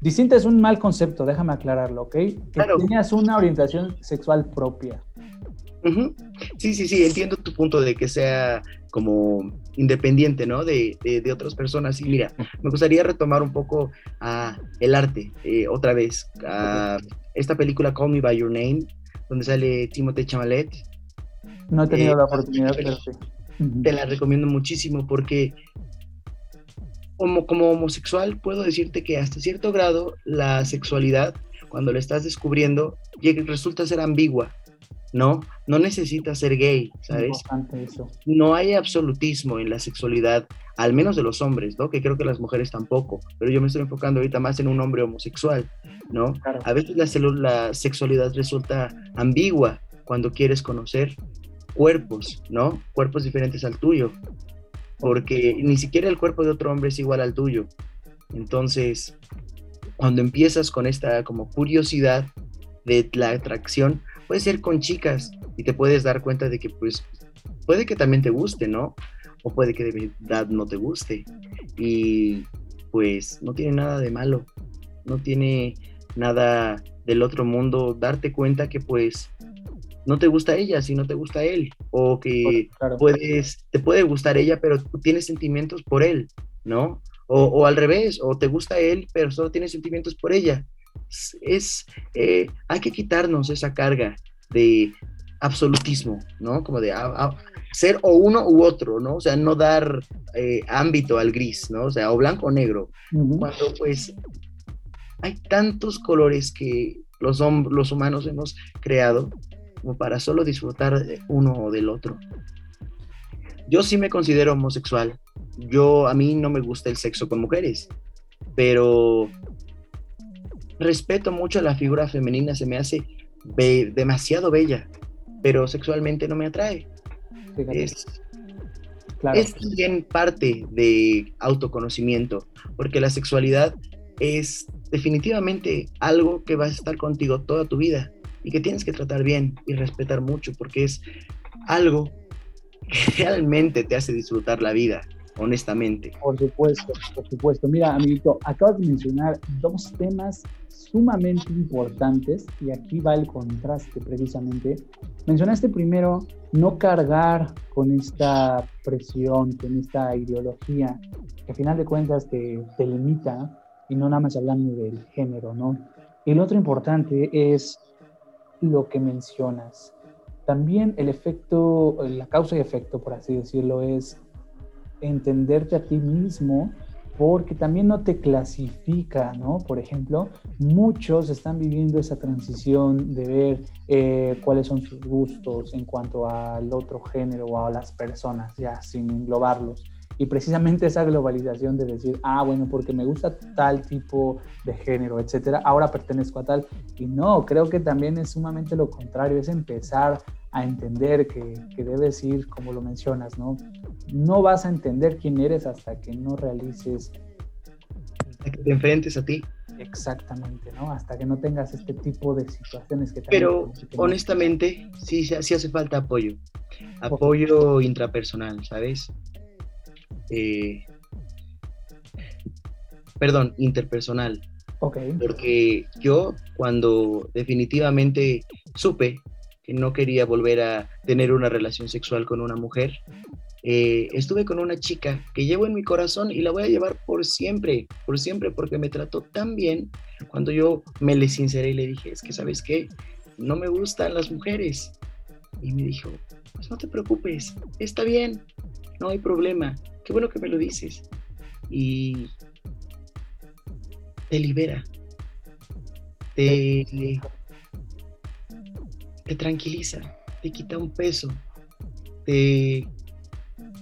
Distinta es un mal concepto, déjame aclararlo, ¿ok? Que tenías una orientación sexual propia. Sí, sí, sí, entiendo tu punto de que sea como independiente, ¿no? De, de, otras personas. Y mira, me gustaría retomar un poco a el arte, eh, otra vez, a esta película Call Me By Your Name, donde sale Timothée Chalamet. No he tenido eh, la oportunidad, pero sí. Te la recomiendo muchísimo porque como, como homosexual puedo decirte que hasta cierto grado la sexualidad, cuando la estás descubriendo, resulta ser ambigua ¿no? No necesitas ser gay, ¿sabes? No hay absolutismo en la sexualidad, al menos de los hombres, ¿no? Que creo que las mujeres tampoco, pero yo me estoy enfocando ahorita más en un hombre homosexual, ¿no? A veces la, la sexualidad resulta ambigua cuando quieres conocer cuerpos, ¿no? Cuerpos diferentes al tuyo, porque ni siquiera el cuerpo de otro hombre es igual al tuyo. Entonces, cuando empiezas con esta como curiosidad de la atracción, puede ser con chicas y te puedes dar cuenta de que pues puede que también te guste, ¿no? O puede que de verdad no te guste. Y pues no tiene nada de malo, no tiene nada del otro mundo darte cuenta que pues no te gusta ella si no te gusta él. O que puedes te puede gustar ella pero tú tienes sentimientos por él no o, o, al revés o te gusta él pero solo tienes sentimientos por ella es, eh, hay que quitarnos esa carga de absolutismo, ¿no? Como de ser o uno u otro, ¿no? O sea, no dar eh, ámbito al gris, ¿no? O sea, o blanco o negro. Cuando pues hay tantos colores que los, los humanos hemos creado como para solo disfrutar de uno o del otro. Yo sí me considero homosexual. Yo, a mí no me gusta el sexo con mujeres, pero respeto mucho a la figura femenina, se me hace demasiado bella, pero sexualmente no me atrae. Es, es también parte de autoconocimiento, porque la sexualidad es definitivamente algo que va a estar contigo toda tu vida y que tienes que tratar bien y respetar mucho, porque es algo que realmente te hace disfrutar la vida honestamente. Por supuesto, por supuesto. Mira, amiguito, acabas de mencionar dos temas sumamente importantes y aquí va el contraste precisamente. Mencionaste primero no cargar con esta presión, con esta ideología que a final de cuentas te, te limita y no nada más hablando del género, ¿no? Y lo otro importante es lo que mencionas. También el efecto, la causa y efecto, por así decirlo, es entenderte a ti mismo porque también no te clasifica, ¿no? Por ejemplo, muchos están viviendo esa transición de ver eh, cuáles son sus gustos en cuanto al otro género o a las personas, ya sin englobarlos. Y precisamente esa globalización de decir, ah, bueno, porque me gusta tal tipo de género, etcétera, ahora pertenezco a tal. Y no, creo que también es sumamente lo contrario, es empezar a entender que, que debes ir, como lo mencionas, ¿no? No vas a entender quién eres hasta que no realices. Hasta que te enfrentes a ti. Exactamente, ¿no? Hasta que no tengas este tipo de situaciones que Pero honestamente, sí, sí hace falta apoyo. Apoyo intrapersonal, ¿sabes? Eh, perdón, interpersonal. Ok. Porque yo cuando definitivamente supe que no quería volver a tener una relación sexual con una mujer, eh, estuve con una chica que llevo en mi corazón y la voy a llevar por siempre, por siempre, porque me trató tan bien cuando yo me le sinceré y le dije, es que sabes qué, no me gustan las mujeres. Y me dijo, pues no te preocupes, está bien, no hay problema, qué bueno que me lo dices. Y te libera, te, te tranquiliza, te quita un peso, te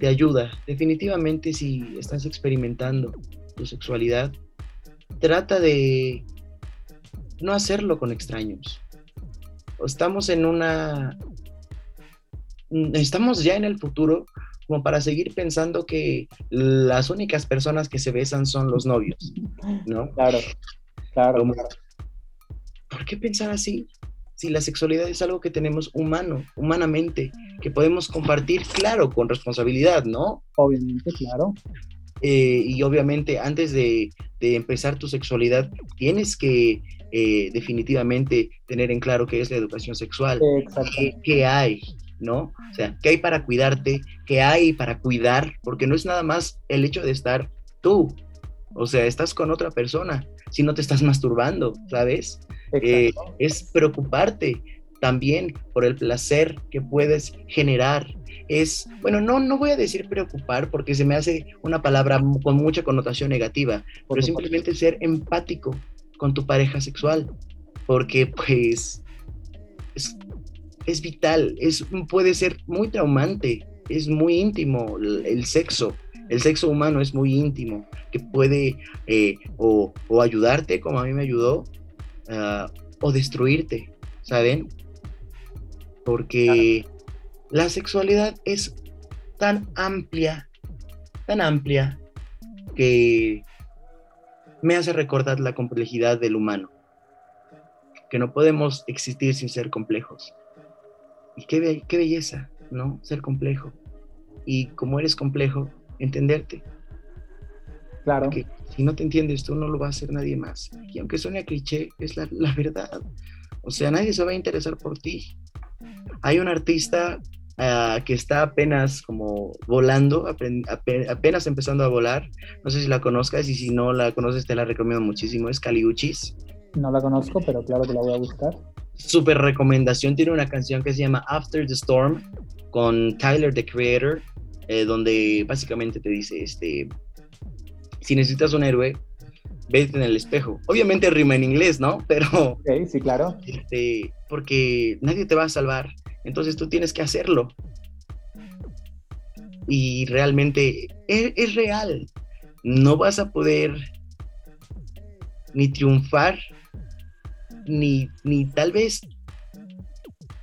te ayuda. Definitivamente si estás experimentando tu sexualidad, trata de no hacerlo con extraños. Estamos en una... Estamos ya en el futuro como para seguir pensando que las únicas personas que se besan son los novios, ¿no? Claro, claro. ¿Por qué pensar así? Si la sexualidad es algo que tenemos humano, humanamente, que podemos compartir, claro, con responsabilidad, ¿no? Obviamente, claro. Eh, y obviamente antes de, empezar tu sexualidad, tienes que eh, definitivamente tener en claro qué es la educación sexual, qué, qué, hay, ¿no? O sea, qué hay para cuidarte, qué hay para cuidar, porque no es nada más el hecho de estar tú, o sea, estás con otra persona, si no te estás masturbando, ¿sabes? Eh, es preocuparte también por el placer que puedes generar. Es, bueno, no, no voy a decir preocupar porque se me hace una palabra con mucha connotación negativa, pero simplemente ser empático con tu pareja sexual, porque pues es, es vital, es, puede ser muy traumante, es muy íntimo el, sexo. El sexo humano es muy íntimo, que puede eh, o, o ayudarte como a mí me ayudó, O destruirte, ¿saben? Porque la sexualidad es tan amplia, tan amplia, que me hace recordar la complejidad del humano, que no podemos existir sin ser complejos. Y qué, qué belleza, ¿no? Ser complejo. Y como eres complejo, entenderte. Claro. Si no te entiendes tú, no lo va a hacer nadie más. Y aunque suene cliché, es la, verdad. O sea, nadie se va a interesar por ti. Hay un artista ah, que está apenas como volando, apenas empezando a volar. No sé si la conozcas y si no la conoces te la recomiendo muchísimo. Es Caliuchis. No la conozco, pero claro que la voy a buscar. Super recomendación. Tiene una canción que se llama After the Storm con Tyler, the Creator, eh, donde básicamente te dice, este, si necesitas un héroe, vete en el espejo. Obviamente rima en inglés, ¿no? Pero... sí, claro. Este, porque nadie te va a salvar, entonces tú tienes que hacerlo. Y realmente es, es real. No vas a poder ni triunfar, ni, ni tal vez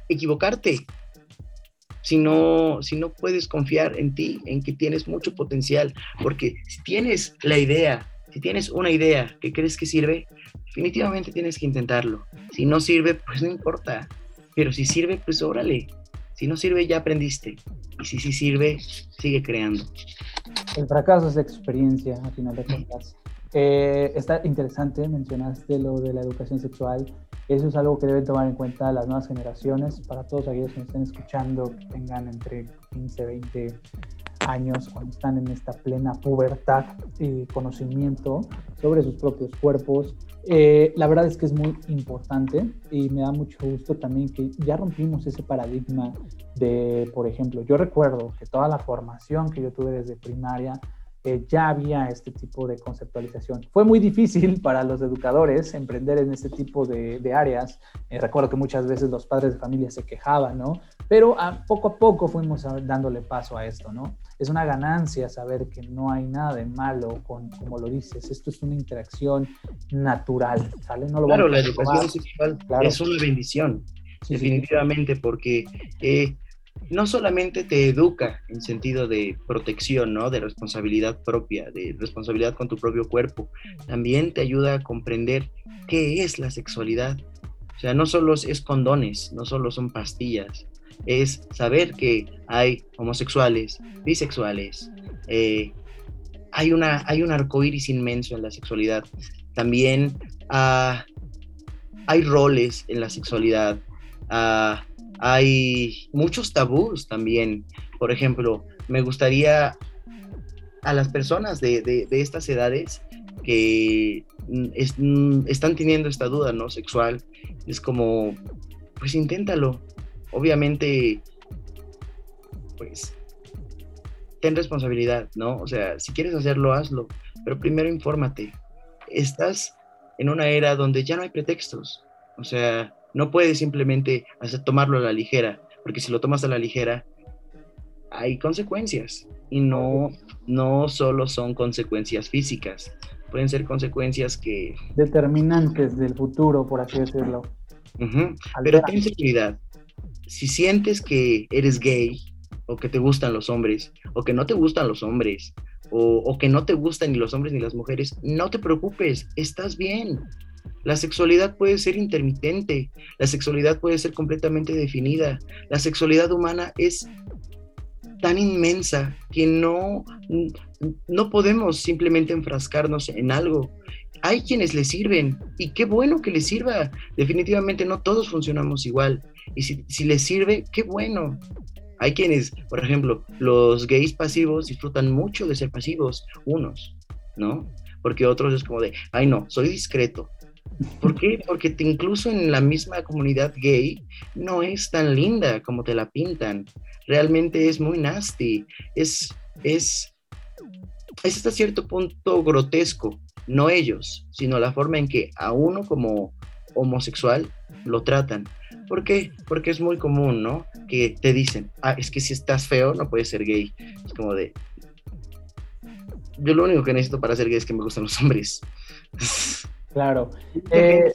equivocarte si no, si no puedes confiar en ti, en que tienes mucho potencial, porque si tienes la idea, si tienes una idea que crees que sirve, definitivamente tienes que intentarlo. Si no sirve, pues no importa, pero si sirve, pues órale. Si no sirve, ya aprendiste. Y si sí sirve, sigue creando. El fracaso es experiencia, al final de cuentas. Eh, está interesante, mencionaste lo de la educación sexual. Eso es algo que deben tomar en cuenta las nuevas generaciones, para todos aquellos que nos estén escuchando, que tengan entre 15, 20 años, cuando están en esta plena pubertad y conocimiento sobre sus propios cuerpos. Eh, la verdad es que es muy importante y me da mucho gusto también que ya rompimos ese paradigma de, por ejemplo, yo recuerdo que toda la formación que yo tuve desde primaria eh, ya había este tipo de conceptualización. Fue muy difícil para los educadores emprender en este tipo de, áreas. Eh, recuerdo que muchas veces los padres de familia se quejaban, ¿no? Pero a, poco a poco fuimos dándole paso a esto, ¿no? Es una ganancia saber que no hay nada de malo con, como lo dices, esto es una interacción natural, ¿sale? No lo claro, la educación sexual es una bendición, definitivamente, porque... Eh, no solamente te educa en sentido de protección, ¿no? De responsabilidad propia, de responsabilidad con tu propio cuerpo, también te ayuda a comprender qué es la sexualidad. O sea, no solo es condones, no solo son pastillas, es saber que hay homosexuales, bisexuales, eh, hay, una, hay un arco iris inmenso en la sexualidad. También ah, hay roles en la sexualidad. Ah, hay muchos tabús también. Por ejemplo, me gustaría a las personas de, estas edades que están teniendo esta duda, ¿no? Sexual, es como, pues inténtalo. Obviamente, pues, ten responsabilidad, ¿no? O sea, si quieres hacerlo, hazlo, pero primero infórmate. Estás en una era donde ya no hay pretextos. O sea, no puedes simplemente hacer, tomarlo a la ligera, porque si lo tomas a la ligera, hay consecuencias. Y no, no solo son consecuencias físicas, pueden ser consecuencias que... Determinantes del futuro, por así decirlo. Pero ten seguridad. Si sientes que eres gay, o que te gustan los hombres, o que no te gustan los hombres, o, o que no te gustan ni los hombres ni las mujeres, no te preocupes, estás bien la sexualidad puede ser intermitente, la sexualidad puede ser completamente definida. La sexualidad humana es tan inmensa que no, no podemos simplemente enfrascarnos en algo. Hay quienes le sirven y qué bueno que les sirva. Definitivamente no todos funcionamos igual. Y si, si les sirve, qué bueno. Hay quienes, por ejemplo, los gays pasivos disfrutan mucho de ser pasivos, unos, ¿no? Porque otros es como de, ay no, soy discreto, ¿Por qué? Porque incluso en la misma comunidad gay no es tan linda como te la pintan. Realmente es muy nasty. Es, es, es hasta cierto punto grotesco. No ellos, sino la forma en que a uno como homosexual lo tratan. ¿Por qué? Porque es muy común, ¿no? Que te dicen, ah, es que si estás feo no puedes ser gay. Es como de... Yo lo único que necesito para ser gay es que me gustan los hombres. Claro. Eh,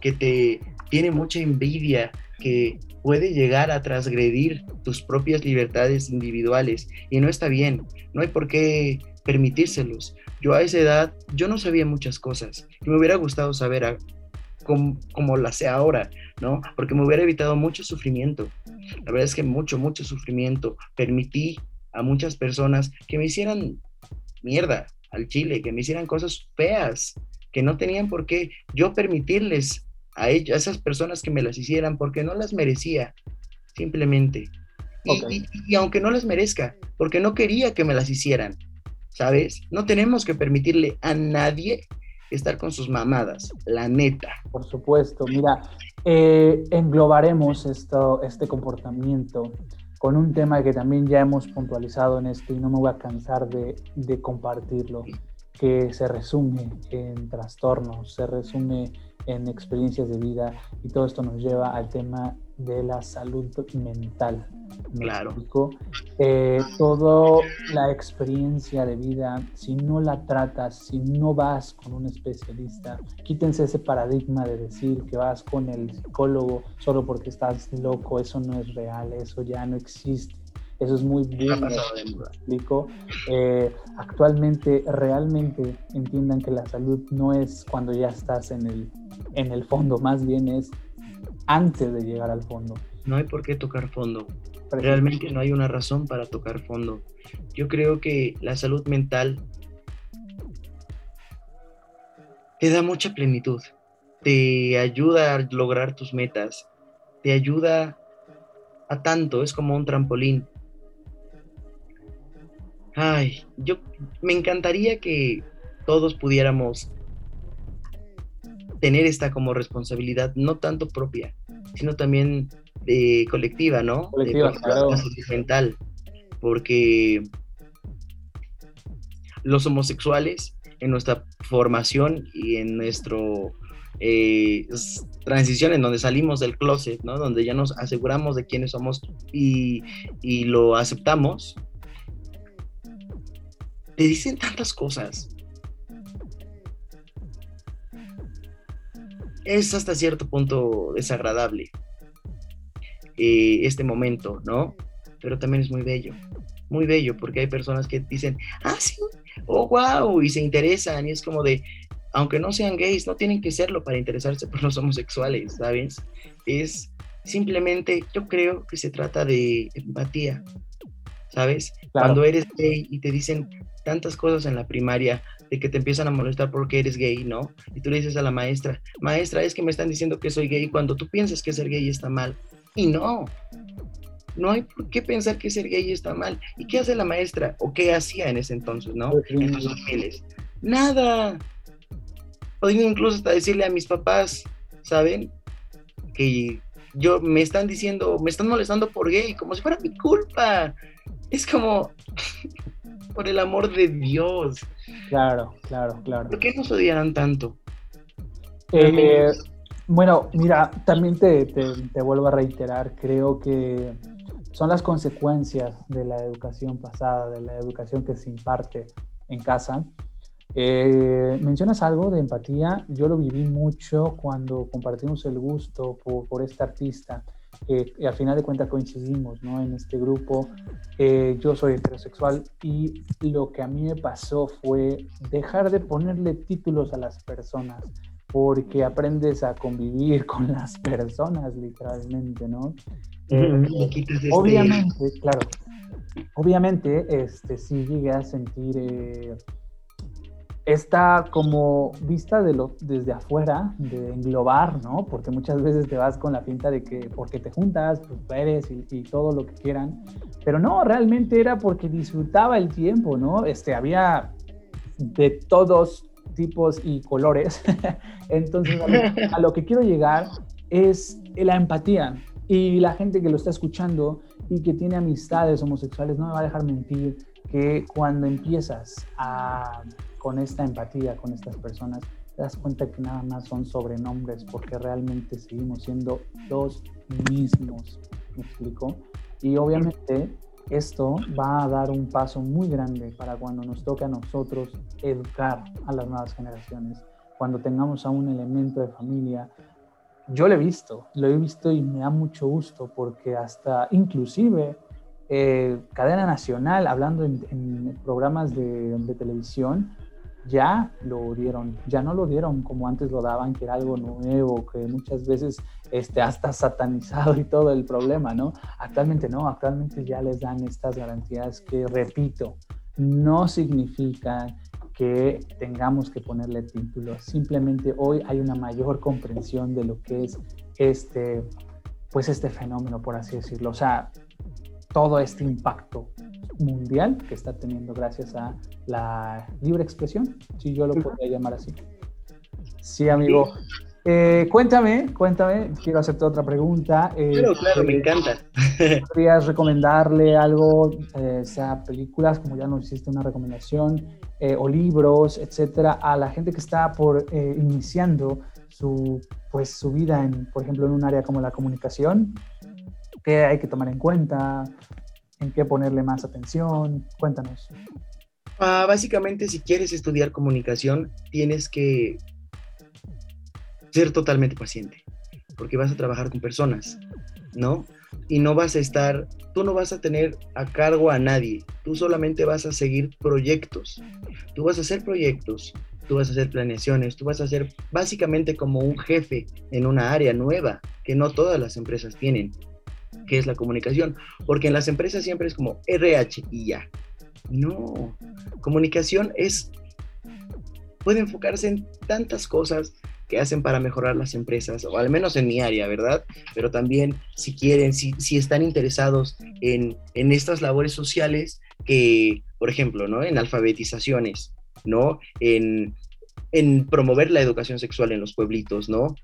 que te tiene mucha envidia, que puede llegar a transgredir tus propias libertades individuales y no está bien, no hay por qué permitírselos. Yo a esa edad, yo no sabía muchas cosas y me hubiera gustado saber cómo, cómo la sé ahora, ¿no? Porque me hubiera evitado mucho sufrimiento. La verdad es que mucho, mucho sufrimiento. Permití a muchas personas que me hicieran mierda, al Chile, que me hicieran cosas feas, que no tenían por qué yo permitirles a, ellos, a esas personas que me las hicieran, porque no las merecía, simplemente. Y, aunque no las merezca, porque no quería que me las hicieran, ¿sabes? No tenemos que permitirle a nadie estar con sus mamadas, la neta. Por supuesto, mira, eh, englobaremos esto, este comportamiento con un tema que también ya hemos puntualizado en esto y no me voy a cansar de, compartirlo, que se resume en trastornos, se resume en experiencias de vida y todo esto nos lleva al tema de la salud mental. claro. Eh, toda la experiencia de vida, si no la tratas, si no vas con un especialista, quítense ese paradigma de decir que vas con el psicólogo solo porque estás loco, eso no es real, eso ya no existe. Eso es muy bien. explico. Eh, actualmente, realmente entiendan que la salud no es cuando ya estás en el, en el fondo, más bien es antes de llegar al fondo. No hay por qué tocar fondo. Realmente no hay una razón para tocar fondo. Yo creo que la salud mental te da mucha plenitud, te ayuda a lograr tus metas, te ayuda a tanto, es como un trampolín. Ay, yo me encantaría que todos pudiéramos tener esta como responsabilidad, no tanto propia, sino también de colectiva, ¿no? Colectiva, de mental, porque los homosexuales en nuestra formación y en nuestro eh, transición en donde salimos del closet, ¿no? Donde ya nos aseguramos de quiénes somos y, y lo aceptamos, te dicen tantas cosas. Es hasta cierto punto desagradable eh, este momento, ¿no? Pero también es muy bello, muy bello, porque hay personas que dicen, ah, sí, oh, wow, y se interesan, y es como de, aunque no sean gays, no tienen que serlo para interesarse por los homosexuales, ¿sabes? Es simplemente, yo creo que se trata de empatía, ¿sabes? Cuando eres gay y te dicen tantas cosas en la primaria de que te empiezan a molestar porque eres gay, ¿no? Y tú le dices a la maestra, maestra, es que me están diciendo que soy gay cuando tú piensas que ser gay está mal. Y no, no hay por qué pensar que ser gay está mal. ¿Y qué hace la maestra? ¿O qué hacía en ese entonces, no? En tus Nada. Podría incluso hasta decirle a mis papás, ¿saben? Que yo me están diciendo, me están molestando por gay, como si fuera mi culpa. Es como, por el amor de Dios. Claro, claro, claro. ¿Por qué nos odiarán tanto? Eh, bueno, mira, también te, te, vuelvo a reiterar, creo que son las consecuencias de la educación pasada, de la educación que se imparte en casa. Eh, mencionas algo de empatía, yo lo viví mucho cuando compartimos el gusto por, por este artista y al final de cuentas coincidimos ¿no? en este grupo. Eh, yo soy heterosexual y lo que a mí me pasó fue dejar de ponerle títulos a las personas porque aprendes a convivir con las personas literalmente, ¿no? Eh, este obviamente, claro, obviamente, este, sí llegué a sentir eh, esta como vista de lo, desde afuera, de englobar, ¿no? Porque muchas veces te vas con la pinta de que porque te juntas, pues eres y, todo lo que quieran. Pero no, realmente era porque disfrutaba el tiempo, ¿no? Este, había de todos tipos y colores. Entonces, a lo, que quiero llegar es la empatía. Y la gente que lo está escuchando y que tiene amistades homosexuales no me va a dejar mentir que cuando empiezas a con esta empatía con estas personas, te das cuenta que nada más son sobrenombres porque realmente seguimos siendo los mismos. ¿Me explico? Y obviamente esto va a dar un paso muy grande para cuando nos toque a nosotros educar a las nuevas generaciones, cuando tengamos a un elemento de familia. Yo lo he visto, lo he visto y me da mucho gusto porque hasta inclusive eh, cadena nacional, hablando en, programas de, de, televisión, ya lo dieron, ya no lo dieron como antes lo daban, que era algo nuevo, que muchas veces este, hasta satanizado y todo el problema, ¿no? Actualmente no, actualmente ya les dan estas garantías que, repito, no significan que tengamos que ponerle títulos, simplemente hoy hay una mayor comprensión de lo que es este, pues este fenómeno, por así decirlo, o sea, todo este impacto mundial que está teniendo gracias a la libre expresión, si yo lo podría llamar así. Sí, amigo. Eh, cuéntame, cuéntame, quiero hacerte otra pregunta. Eh, claro, claro, me encanta. ¿Podrías recomendarle algo, eh, sea películas, como ya nos hiciste una recomendación, o libros, etcétera, a la gente que está por iniciando su, pues, su vida, en, por ejemplo, en un área como la comunicación? ¿Qué hay que tomar en cuenta? ¿En qué ponerle más atención? Cuéntanos. Ah, básicamente, si quieres estudiar comunicación, tienes que ser totalmente paciente, porque vas a trabajar con personas, ¿no? Y no vas a estar, tú no vas a tener a cargo a nadie, tú solamente vas a seguir proyectos, tú vas a hacer proyectos, tú vas a hacer planeaciones, tú vas a ser básicamente como un jefe en una área nueva que no todas las empresas tienen, que es la comunicación, porque en las empresas siempre es como RH y ya. No, comunicación es, puede enfocarse en tantas cosas que hacen para mejorar las empresas, o al menos en mi área, ¿verdad? Pero también si quieren, si, si están interesados en, en estas labores sociales, que, por ejemplo, ¿no? En alfabetizaciones, ¿no? En, en promover la educación sexual en los pueblitos, ¿no?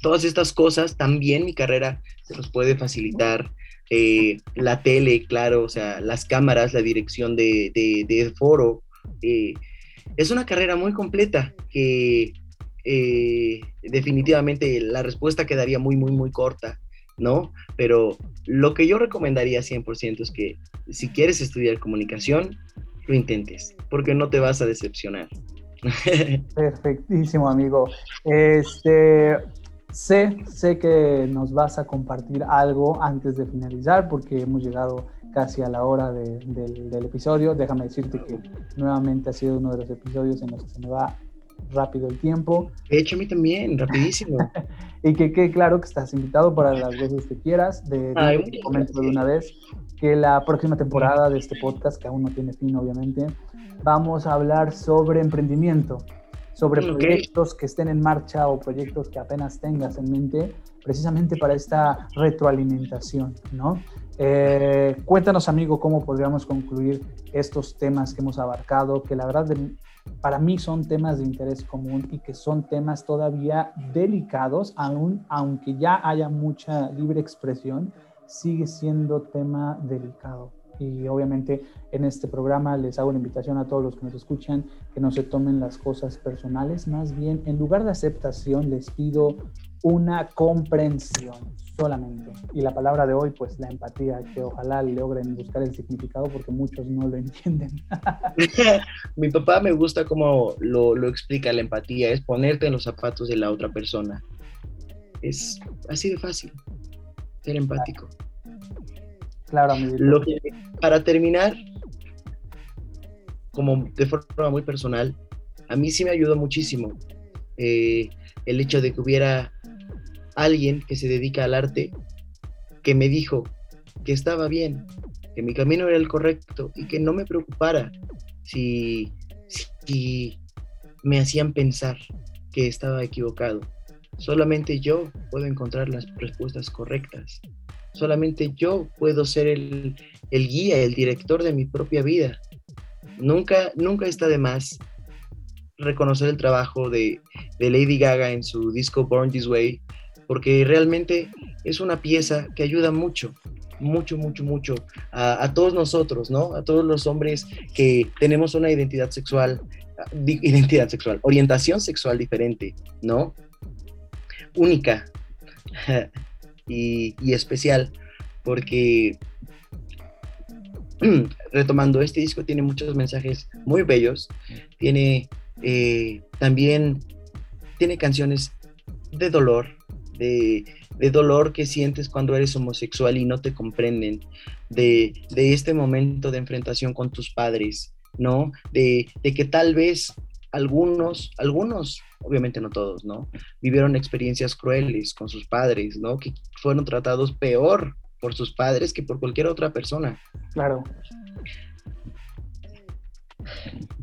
Todas estas cosas también mi carrera se nos puede facilitar. Eh, la tele, claro, o sea, las cámaras, la dirección de, de, de foro, eh, es una carrera muy completa que eh, definitivamente la respuesta quedaría muy, muy, muy corta, ¿no? Pero lo que yo recomendaría 100% es que si quieres estudiar comunicación, lo intentes, porque no te vas a decepcionar. Perfectísimo, amigo. Este, sé, sé que nos vas a compartir algo antes de finalizar, porque hemos llegado casi a la hora del, episodio. Déjame decirte que nuevamente ha sido uno de los episodios en los que se me va rápido el tiempo. De hecho, a mí también, rapidísimo. y que quede claro que estás invitado para las veces que quieras. De, de, momento de una vez que la próxima temporada de este podcast, que aún no tiene fin, obviamente, vamos a hablar sobre emprendimiento, sobre proyectos que estén en marcha o proyectos que apenas tengas en mente, precisamente para esta retroalimentación, ¿no? Eh, cuéntanos, amigo, cómo podríamos concluir estos temas que hemos abarcado, que la verdad para mí son temas de interés común y que son temas todavía delicados, aún aunque ya haya mucha libre expresión, sigue siendo tema delicado. Y obviamente en este programa les hago la invitación a todos los que nos escuchan que no se tomen las cosas personales, más bien en lugar de aceptación les pido una comprensión solamente. Y la palabra de hoy, pues la empatía, que ojalá logren buscar el significado porque muchos no lo entienden. Mi papá me gusta cómo lo, lo explica la empatía, es ponerte en los zapatos de la otra persona. Es así de fácil ser empático. Que, para terminar, como de forma muy personal, a mí sí me ayudó muchísimo eh, el hecho de que hubiera alguien que se dedica al arte que me dijo que estaba bien, que mi camino era el correcto y que no me preocupara si me hacían pensar que estaba equivocado. Solamente yo puedo encontrar las respuestas correctas. Solamente yo puedo ser el, guía, el director de mi propia vida. Nunca, nunca está de más reconocer el trabajo de, Lady Gaga en su disco Born This Way, porque realmente es una pieza que ayuda mucho, mucho, mucho, mucho a, a, todos nosotros, ¿no? A todos los hombres que tenemos una identidad sexual, identidad sexual, orientación sexual diferente, ¿no? única y, especial, porque retomando, este disco tiene muchos mensajes muy bellos, tiene eh, también, tiene canciones de dolor, de, dolor que sientes cuando eres homosexual y no te comprenden, de, este momento de enfrentación con tus padres, ¿no? De, de que tal vez algunos, algunos obviamente no todos, ¿no? Vivieron experiencias crueles con sus padres, ¿no? Que fueron tratados peor por sus padres que por cualquier otra persona. Claro.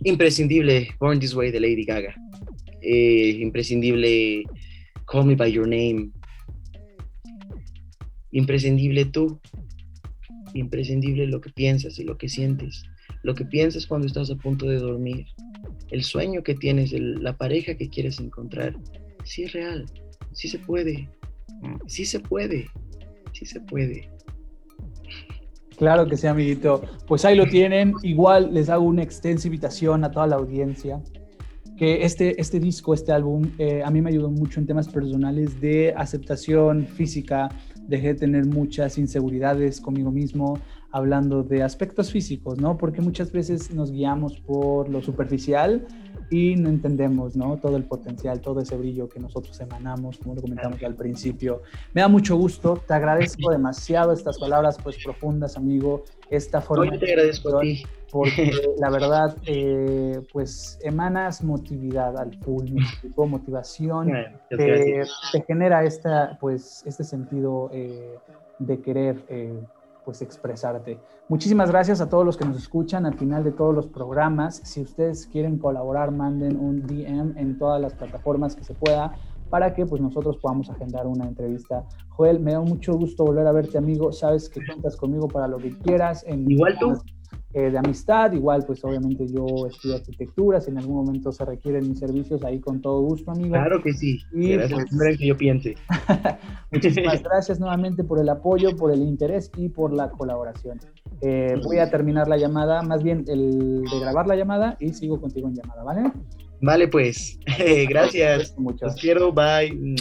Imprescindible Born This Way de Lady Gaga. Eh, imprescindible Call Me By Your Name. Imprescindible tú. Imprescindible lo que piensas y lo que sientes. Lo que piensas cuando estás a punto de dormir el sueño que tienes, la pareja que quieres encontrar, sí es real, sí se puede, sí se puede, sí se puede. Claro que sí, amiguito. Pues ahí lo tienen. Igual les hago una extensa invitación a toda la audiencia. Que este, este disco, este álbum, eh, a mí me ayudó mucho en temas personales de aceptación física. Dejé de tener muchas inseguridades conmigo mismo hablando de aspectos físicos, ¿no? Porque muchas veces nos guiamos por lo superficial y no entendemos, ¿no? Todo el potencial, todo ese brillo que nosotros emanamos, como lo comentamos al principio. Me da mucho gusto, te agradezco demasiado estas palabras, pues profundas, amigo, esta forma. Hoy te agradezco a ti. Porque la verdad, eh, pues emanas motividad al full, motivación, te, genera esta, pues, este sentido eh, de querer eh, pues expresarte. Muchísimas gracias a todos los que nos escuchan al final de todos los programas. Si ustedes quieren colaborar, manden un DM en todas las plataformas que se pueda para que pues nosotros podamos agendar una entrevista. Joel, me da mucho gusto volver a verte, amigo. Sabes que cuentas conmigo para lo que quieras. En Igual tú. Eh, de amistad. Igual, pues obviamente yo estudio arquitectura, si en algún momento se requieren mis servicios, ahí con todo gusto, amigo. Claro que sí, y gracias pues, que yo piense. Muchísimas gracias nuevamente por el apoyo, por el interés y por la colaboración. Eh, voy a terminar la llamada, más bien el de grabar la llamada y sigo contigo en llamada, ¿vale? Vale, pues, gracias. Mucho. Los quiero, bye.